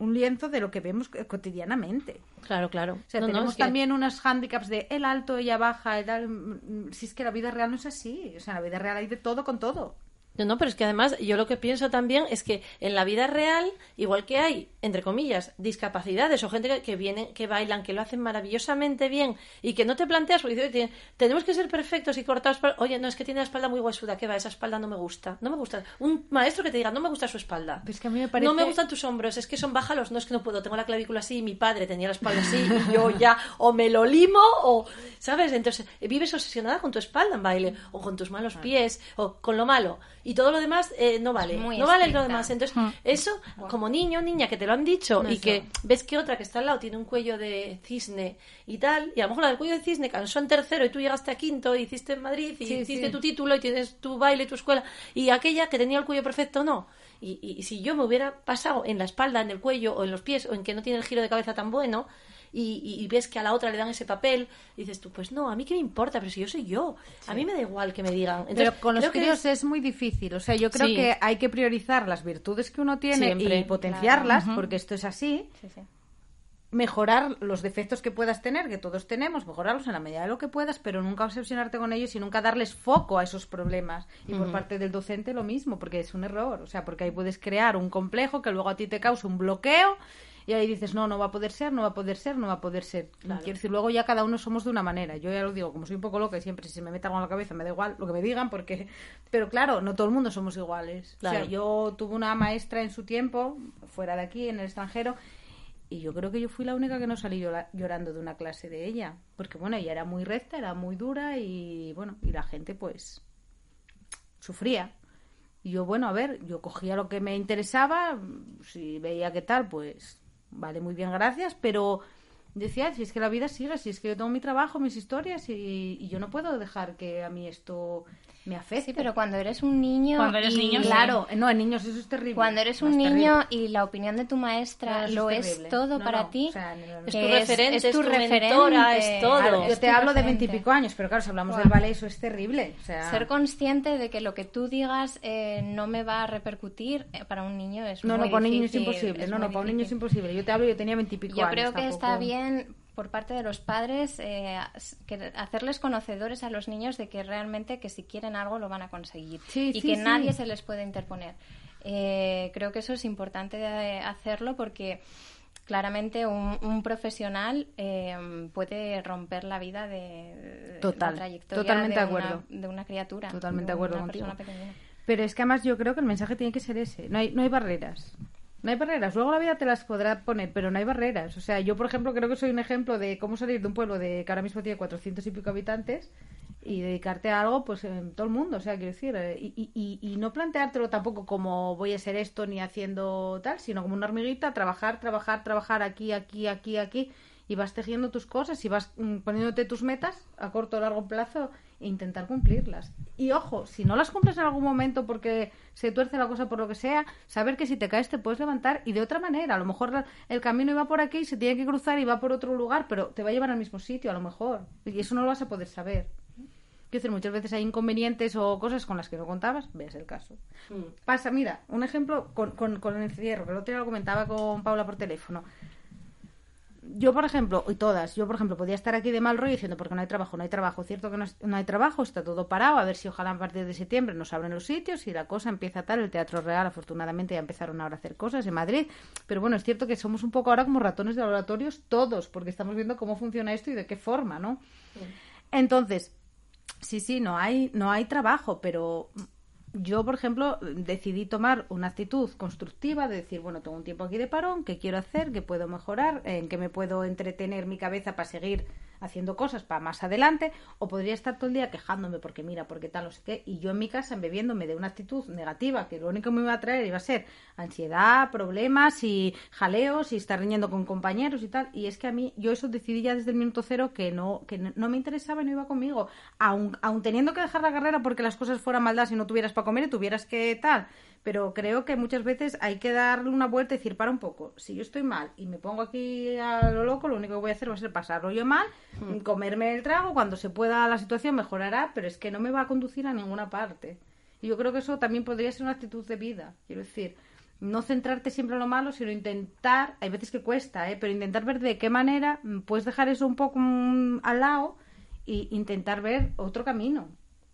un lienzo de lo que vemos cotidianamente. Claro, claro. O sea, No, no, tenemos es que- también unos hándicaps de el alto, ella baja, el mm, Si es que la vida real no es así. O sea, en la vida real hay de todo con todo. No, no, pero es que además yo lo que pienso también es que en la vida real, igual que hay, entre comillas, discapacidades o gente que, que vienen, que bailan, que lo hacen maravillosamente bien y que no te planteas, porque dices, "Oye, tenemos que ser perfectos y cortados. por- Oye, no, es que tiene la espalda muy huesuda, ¿qué va? Esa espalda no me gusta. No me gusta. Un maestro que te diga, no me gusta su espalda. Pero es que a mí me parece- No me gustan tus hombros, es que son bájalos. No es que no puedo, tengo la clavícula así y mi padre tenía la espalda así y yo ya o me lo limo o, ¿sabes? Entonces vives obsesionada con tu espalda en baile o con tus malos pies o con lo malo y todo lo demás eh, no vale. muy No vale lo demás. Entonces, eso, como niño, niña, que te lo han dicho y que ves que otra que está al lado tiene un cuello de cisne y tal, y a lo mejor la del cuello de cisne cansó en tercero y tú llegaste a quinto y hiciste en Madrid y Sí, hiciste sí. tu título y tienes tu baile y tu escuela, y aquella que tenía el cuello perfecto no. Y, y- y si yo me hubiera pasado en la espalda, en el cuello o en los pies o en que no tiene el giro de cabeza tan bueno, y, y- y ves que a la otra le dan ese papel, dices tú, pues no, a mí qué me importa, pero si yo soy yo, a mí me da igual que me digan. Entonces, Pero con los creo que críos es- muy difícil. O sea, yo creo Sí. que hay que priorizar las virtudes que uno tiene Siempre, y potenciarlas, porque esto es así. Sí, sí. Mejorar los defectos que puedas tener, que todos tenemos, mejorarlos en la medida de lo que puedas, pero nunca obsesionarte con ellos y nunca darles foco a esos problemas. Y por parte del docente lo mismo, porque es un error. O sea, porque ahí puedes crear un complejo que luego a ti te causa un bloqueo y ahí dices, no, no va a poder ser, no va a poder ser, no va a poder ser. Quiero decir, luego ya cada uno somos de una manera. Yo ya lo digo, como soy un poco loca y siempre si se me mete algo en la cabeza me da igual lo que me digan, porque... Pero claro, no todo el mundo somos iguales. O Claro. sea, yo tuve una maestra en su tiempo, fuera de aquí, en el extranjero, y yo creo que yo fui la única que no salí llora- llorando de una clase de ella. Porque bueno, ella era muy recta, era muy dura y bueno, y la gente pues sufría. Y yo, bueno, a ver, yo cogía lo que me interesaba, si veía que tal, pues vale, muy bien, gracias, pero decía, si es que la vida sigue, si es que yo tengo mi trabajo, mis historias y, y yo no puedo dejar que a mí esto me afecte. Sí, pero cuando eres un niño. Cuando eres y- niño, sí. Claro, no, en niños eso es terrible. Cuando eres un niño terrible. y la opinión de tu maestra lo es terrible. todo No, para no, ti, o sea, no, no, no. Es tu referente, es es tu tu referente, mentora, es todo. Claro, es yo te hablo de veintipico años, pero claro, si hablamos del ballet, eso es terrible. O sea, Ser consciente de que lo que tú digas eh, no me va a repercutir eh, para un niño es no, muy no, para un niño es imposible. es No, no, para un niño es imposible. Yo te hablo, yo tenía veintipico Yo años. creo que está bien por parte de los padres eh, que hacerles conocedores a los niños de que realmente que si quieren algo lo van a conseguir Sí, y sí, que sí. nadie se les puede interponer. Eh, creo que eso es importante de hacerlo porque claramente un, un profesional eh, puede romper la vida de Total, la trayectoria totalmente de, de acuerdo. Una, de una criatura. Totalmente de acuerdo una contigo. Pero es que además yo creo que el mensaje tiene que ser ese. No hay, no hay barreras. No hay barreras. Luego la vida te las podrá poner, pero no hay barreras. O sea, yo, por ejemplo, creo que soy un ejemplo de cómo salir de un pueblo de que ahora mismo tiene 400 y pico habitantes y dedicarte a algo, pues en todo el mundo. O sea, quiero decir, eh, y, y- y- no planteártelo tampoco como voy a ser esto ni haciendo tal, sino como una hormiguita, trabajar, trabajar, trabajar aquí, aquí, aquí, aquí. Y vas tejiendo tus cosas y vas mm, poniéndote tus metas a corto o largo plazo e intentar cumplirlas. Y ojo, si no las cumples en algún momento porque se tuerce la cosa por lo que sea, saber que si te caes te puedes levantar y de otra manera. A lo mejor el camino iba por aquí, se tiene que cruzar y va por otro lugar, pero te va a llevar al mismo sitio a lo mejor. Y eso no lo vas a poder saber. Quiero decir, muchas veces hay inconvenientes o cosas con las que no contabas, veas el caso. Pasa, mira, un ejemplo con, con, con el encierro, que el otro día lo comentaba con Paula por teléfono. Yo, por ejemplo, y todas, yo, por ejemplo, podía estar aquí de mal rollo diciendo porque no hay trabajo, no hay trabajo. Cierto que no, no hay trabajo, está todo parado, a ver si ojalá a partir de septiembre nos abren los sitios y la cosa empieza tal. El Teatro Real, afortunadamente, ya empezaron ahora a hacer cosas en Madrid. Pero bueno, es cierto que somos un poco ahora como ratones de laboratorios todos, porque estamos viendo cómo funciona esto y de qué forma, ¿no? Entonces, Sí, sí, no hay, no hay trabajo, pero yo, por ejemplo, decidí tomar una actitud constructiva de decir, bueno, tengo un tiempo aquí de parón, ¿qué quiero hacer? ¿Qué puedo mejorar? ¿En qué me puedo entretener mi cabeza para seguir haciendo cosas para más adelante? O podría estar todo el día quejándome porque mira, porque tal, o sé qué. Y yo en mi casa bebiéndome de una actitud negativa que lo único que me iba a traer iba a ser ansiedad, problemas y jaleos y estar riñendo con compañeros y tal. Y es que a mí, yo eso decidí ya desde el minuto cero que no, que no me interesaba y no iba conmigo. Aun, aun teniendo que dejar la carrera porque las cosas fueran maldad y no tuvieras para comer y tuvieras que tal. Pero creo que muchas veces hay que darle una vuelta y decir, para un poco, si yo estoy mal y me pongo aquí a lo loco, lo único que voy a hacer va a ser pasarlo yo mal, comerme el trago, cuando se pueda la situación mejorará, pero es que no me va a conducir a ninguna parte. Y yo creo que eso también podría ser una actitud de vida. Quiero decir, no centrarte siempre en lo malo, sino intentar, hay veces que cuesta, ¿eh? pero intentar ver de qué manera puedes dejar eso un poco mm, al lado e intentar ver otro camino.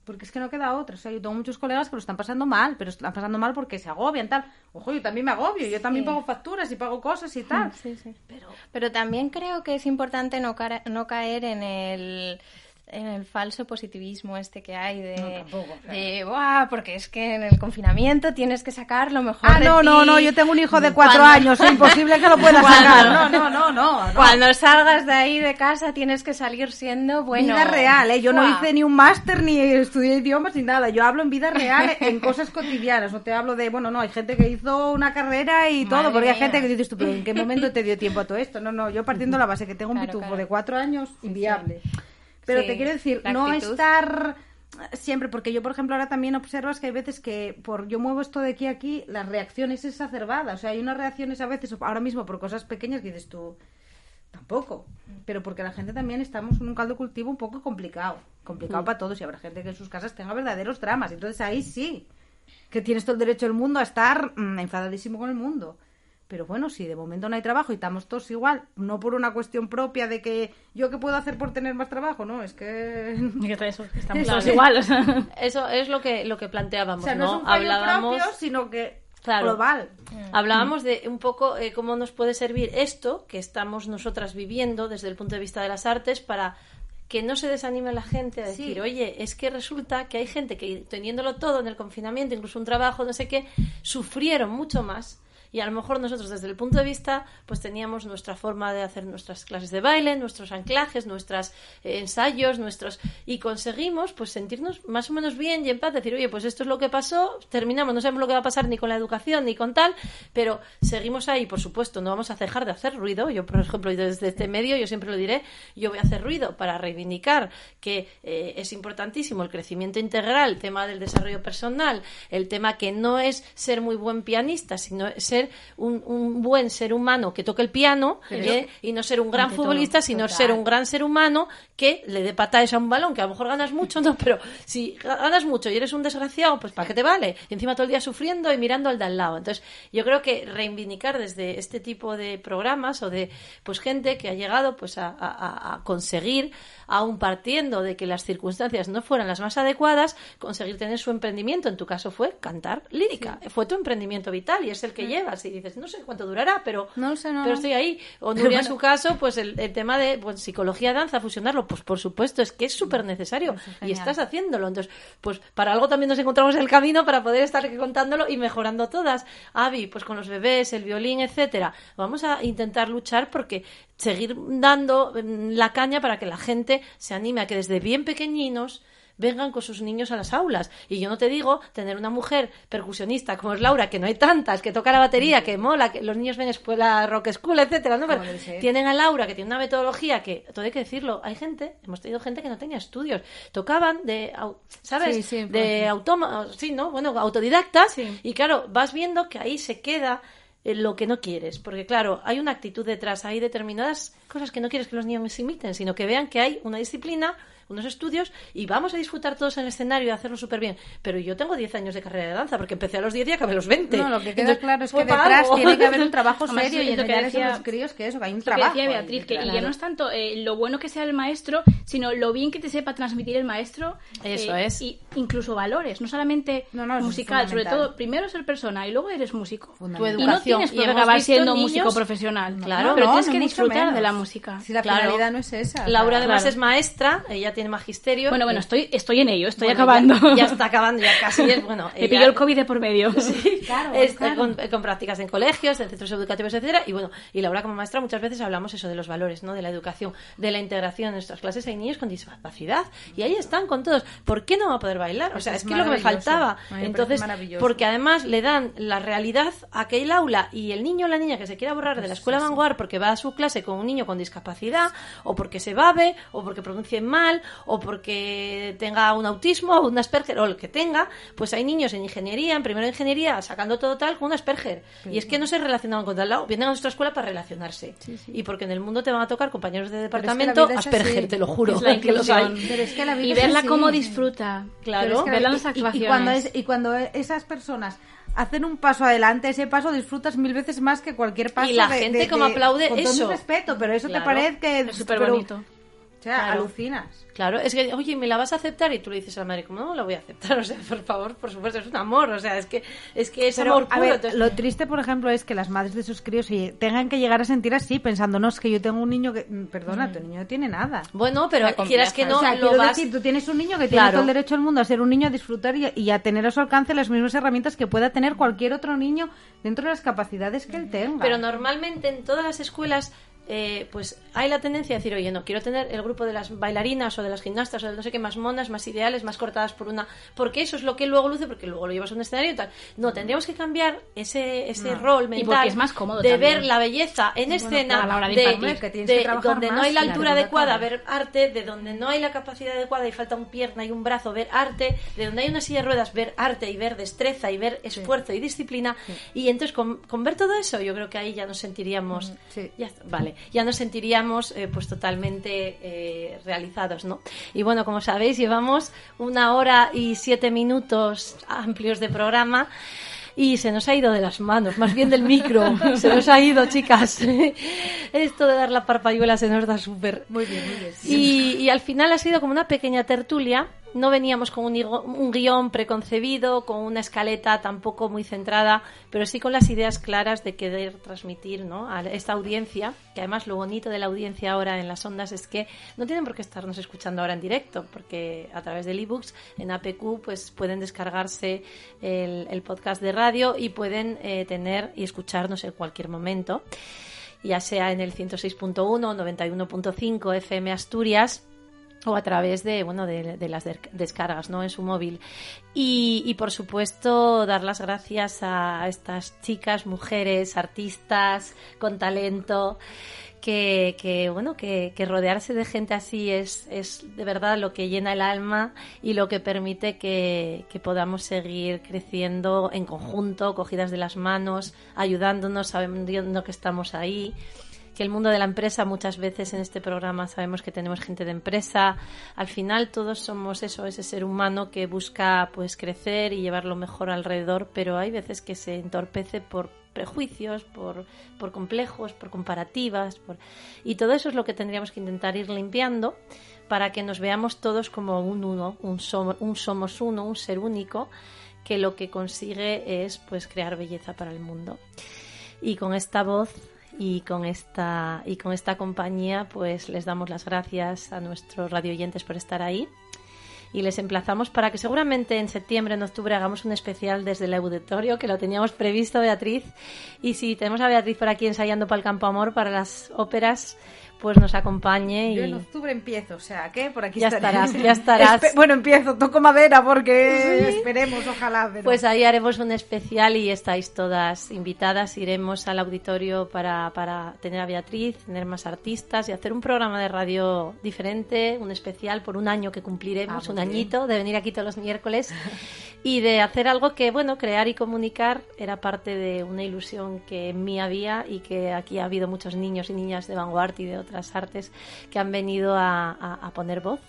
Porque es que no queda otra. O sea, yo tengo muchos colegas que lo están pasando mal, pero están pasando mal porque se agobian, tal. Ojo, yo también me agobio, yo también pago facturas y pago cosas y tal. Sí, sí. Pero, pero también creo que es importante no, no caer en el en el falso positivismo este que hay de, No, tampoco, claro. de "Buah, porque es que en el confinamiento tienes que sacar lo mejor Ah, de no, ti". no, no, yo tengo un hijo de cuatro Cuando- años, es imposible que lo pueda sacar. No, no, no, no. no. Cuando salgas de ahí de casa tienes que salir siendo bueno. vida real, ¿eh? Yo no hice ni un máster ni estudié idiomas ni nada. Yo hablo en vida real, en cosas cotidianas. No te hablo de, bueno, no, hay gente que hizo una carrera y todo, porque hay gente que dices tú, pero ¿en qué momento te dio tiempo a todo esto? No, no, yo partiendo de la base que tengo un Claro, pitufo claro. de cuatro años, inviable. Pero Sí, te quiero decir, no estar siempre, porque yo, por ejemplo, ahora también observas que hay veces que por yo muevo esto de aquí a aquí, las reacciones es exacerbada. O sea, hay unas reacciones a veces, ahora mismo por cosas pequeñas que dices tú, tampoco. Pero porque la gente también estamos en un caldo de cultivo un poco complicado. Complicado para todos y habrá gente que en sus casas tenga verdaderos dramas. Entonces ahí sí, que tienes todo el derecho del mundo a estar mm, enfadadísimo con el mundo. Pero bueno, si de momento no hay trabajo y estamos todos igual, no por una cuestión propia de que yo qué puedo hacer por tener más trabajo, no, es que... Eso, estamos todos sí. igual. o sea. Eso es lo que, lo que O planteábamos, sea, no, ¿no? es un Hablábamos... propio, sino que Claro. global. Hablábamos de un poco eh, cómo nos puede servir esto que estamos nosotras viviendo desde el punto de vista de las artes para que no se desanime la gente a decir, Sí. oye, es que resulta que hay gente que teniéndolo todo en el confinamiento, incluso un trabajo, no sé qué, sufrieron mucho más. Y a lo mejor nosotros desde el punto de vista, pues teníamos nuestra forma de hacer nuestras clases de baile, nuestros anclajes, nuestros ensayos, nuestros... Y conseguimos pues sentirnos más o menos bien y en paz, decir, oye, pues esto es lo que pasó, terminamos, no sabemos lo que va a pasar ni con la educación ni con tal, pero seguimos ahí, por supuesto, no vamos a dejar de hacer ruido. Yo, por ejemplo, desde este medio, yo siempre lo diré, yo voy a hacer ruido para reivindicar que eh, es importantísimo el crecimiento integral, el tema del desarrollo personal, el tema que no es ser muy buen pianista, sino ser un, un buen ser humano que toque el piano ¿eh? y no ser un gran todo, futbolista, sino total. ser un gran ser humano que le dé patadas a un balón, que a lo mejor ganas mucho, no, pero si ganas mucho y eres un desgraciado, pues ¿para qué te vale? Y encima todo el día sufriendo y mirando al de al lado. Entonces, yo creo que reivindicar desde este tipo de programas o de pues gente que ha llegado pues a, a- a- conseguir, aún partiendo de que las circunstancias no fueran las más adecuadas, conseguir tener su emprendimiento. En tu caso fue cantar lírica. Fue tu emprendimiento vital y es el que llevas. Y dices, no sé cuánto durará, pero, No sé, no, pero estoy ahí. O Nuria, en su caso, pues el, el tema de pues, psicología, danza, fusionarlo, pues por supuesto, es que es súper necesario. y genial. estás haciéndolo. Entonces, pues para algo también nos encontramos en el camino para poder estar contándolo y mejorando todas. Avi, pues con los bebés, el violín, etcétera. Vamos a intentar luchar porque seguir dando mm, la caña para que la gente se anime a que desde bien pequeñiños vengan con sus niños a las aulas. Y yo no te digo tener una mujer percusionista como es Laura, que no hay tantas, que toca la batería, que mola, que los niños ven escuela rock school, etcétera, ¿no? Pero tienen a Laura, que tiene una metodología que, todo hay que decirlo, hay gente, hemos tenido gente que no tenía estudios, tocaban de, ¿sabes? Sí, sí, de pues. autóma- sí, ¿no? Bueno, autodidactas, Sí. y claro, vas viendo que ahí se queda eh, lo que no quieres, porque claro, hay una actitud detrás, hay determinadas cosas que no quieres que los niños imiten, sino que vean que hay una disciplina, unos estudios y vamos a disfrutar todos en el escenario y hacerlo súper bien. Pero yo tengo 10 años de carrera de danza porque empecé a los 10 y acabé a los 20. No, lo que queda Entonces, claro es que para detrás algo. tiene que haber un trabajo Además, serio y es lo que enseñarles a decía- los críos que eso, que hay un Lo que trabajo. decía ahí Beatriz, que y ya no es tanto eh, lo bueno que sea el maestro, sino lo bien que te sepa transmitir el maestro. Eso eh, es. Y incluso valores, no solamente No, no, musical, sobre todo, primero ser persona y luego eres músico. Tu Y no educación. tienes por Y qué hemos acabar siendo niños- músico profesional. Claro. pero No, tienes no, que disfrutar menos. de la música. Si la Claro. finalidad no es esa. Laura además claro. es maestra, ella tiene magisterio. Bueno, bueno, estoy, estoy en ello, estoy Bueno, acabando. Ya, ya está acabando, ya casi es, bueno. Me pilló el COVID de por medio. Sí, Claro, este, claro. Con, con prácticas en colegios, en centros educativos, etcétera. Y bueno, y Laura como maestra muchas veces hablamos eso de los valores, ¿no? De la educación, de la integración en nuestras clases. Hay niños con discapacidad y ahí están con todos. ¿Por qué no va a poder bailar? O Pues sea, es es, que es lo que me faltaba. Entonces, porque además le dan la realidad a aquel aula y el niño o la niña que se quiera borrar de la escuela vanguard porque va a su clase con un niño con discapacidad o porque se babe o porque pronuncie mal o porque tenga un autismo o un Asperger o lo que tenga, pues hay niños en ingeniería, en primero de ingeniería, sacando todo tal con un Asperger. Y es que no se relacionaban con tal lado, vienen a nuestra escuela para relacionarse. Y porque en el mundo te van a tocar compañeros de es que la departamento Asperger, así. te lo juro. Es la que los hay. Pero es que la vida y verla así. cómo disfruta. Claro. Pero es que verla en y- las y- actuaciones. Y, cuando es- y cuando esas personas hacen un paso adelante, ese paso disfrutas mil veces más que cualquier paso. la de- gente de- como de- aplaude con todo eso. mi respeto, pero eso Claro. te parece que Es súper bonito. O sea, Claro. alucinas. Claro, es que, oye, ¿me la vas a aceptar? Y tú le dices a la madre, ¿cómo no la voy a aceptar? O sea, por favor, por supuesto, es un amor, o sea, es que es, que es Pero, amor a puro. ver, entonces- lo triste, por ejemplo, es que las madres de sus críos tengan que llegar a sentir así, pensando, no, es que yo tengo un niño que... mm, Perdona, tu niño no tiene nada. Bueno, pero quieras que no, o sea, lo quiero vas... decir, tú tienes un niño que tiene Claro. todo el derecho del mundo a ser un niño, a disfrutar y, y a tener a su alcance las mismas herramientas que pueda tener cualquier otro niño dentro de las capacidades que él tenga. Pero normalmente en todas las escuelas eh, pues hay la tendencia a decir, oye, no, quiero tener el grupo de las bailarinas o de las gimnastas o de no sé qué, más monas, más ideales, más cortadas por una... Porque eso es lo que luego luce, porque luego lo llevas a un escenario y tal. No, tendríamos que cambiar ese, ese rol mental porque es más cómodo de también. ver la belleza en escena, la de de, impartir, que tienes de que trabajar donde no hay la altura adecuada, ver arte, de donde no hay la capacidad adecuada y falta un pierna y un brazo, ver arte, de donde hay una silla de ruedas, ver arte y ver destreza y ver esfuerzo y disciplina. Y entonces con, con ver todo eso, yo creo que ahí ya nos sentiríamos, sí. ya está, vale, ya nos sentiríamos eh, pues totalmente eh, realizados, ¿no? Y bueno, como sabéis, llevamos una hora y siete minutos amplios de programa. Y se nos ha ido de las manos, más bien del micro. Se nos ha ido, chicas. Esto de dar la parpayuela se nos da súper. Muy bien, muy bien. Y, y al final ha sido como una pequeña tertulia. No veníamos con un, un guion preconcebido, con una escaleta tampoco muy centrada, pero sí con las ideas claras de querer transmitir ¿no? a esta audiencia, que además lo bonito de la audiencia ahora en las ondas es que no tienen por qué estarnos escuchando ahora en directo, porque a través del ebooks en APQ pues pueden descargarse el, podcast de radio y pueden eh, tener y escucharnos en cualquier momento ya sea en el 106.1 o 91.5 FM Asturias o a través de bueno de, las de- descargas no en su móvil. Y, y, por supuesto dar las gracias a estas chicas mujeres artistas con talento que, que, bueno que, que rodearse de gente así es, es de verdad lo que llena el alma y lo que permite que, que podamos seguir creciendo en conjunto cogidas de las manos ayudándonos sabiendo que estamos ahí que el mundo de la empresa muchas veces en este programa sabemos que tenemos gente de empresa. Al final todos somos eso, ese ser humano que busca pues crecer y llevar lo mejor alrededor, pero hay veces que se entorpece por prejuicios, por, por complejos, por comparativas, por... y todo eso es lo que tendríamos que intentar ir limpiando para que nos veamos todos como un uno, un, som- un somos uno, un ser único, que lo que consigue es pues crear belleza para el mundo. Y con esta voz y con esta y con esta compañía pues les damos las gracias a nuestros radioyentes por estar ahí. Y les emplazamos para que seguramente en septiembre, en octubre hagamos un especial desde el auditorio que lo teníamos previsto Beatriz. Y si tenemos a Beatriz por aquí ensayando para el Campo Amor para las óperas pues nos acompañe Yo y en octubre empiezo, o sea, que por aquí Ya estaré. estarás, ya estarás. Espe- bueno, empiezo, toco madera porque esperemos, ojalá. pero- Pues ahí haremos un especial y estáis todas invitadas. Iremos al auditorio para, para tener a Beatriz, tener más artistas y hacer un programa de radio diferente, un especial por un año que cumpliremos, Ah, un bien. añito de venir aquí todos los miércoles y de hacer algo que, bueno, crear y comunicar era parte de una ilusión que en mí había y que aquí ha habido muchos niños y niñas de vanguardia y de otras artes que han venido a, a- a poner voz.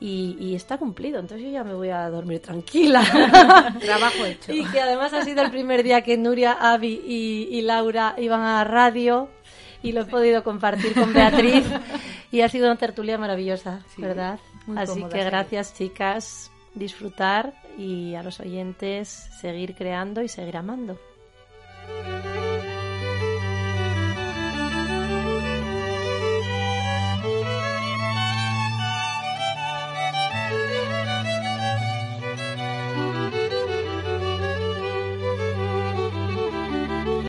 Y, y está cumplido, entonces yo ya me voy a dormir tranquila. Trabajo hecho. Y que además ha sido el primer día que Nuria, Avi y, y Laura iban a la radio y lo he podido compartir con Beatriz y ha sido una tertulia maravillosa, Sí, ¿verdad? Así cómoda, que sí. gracias chicas, disfrutar y a los oyentes seguir creando y seguir amando.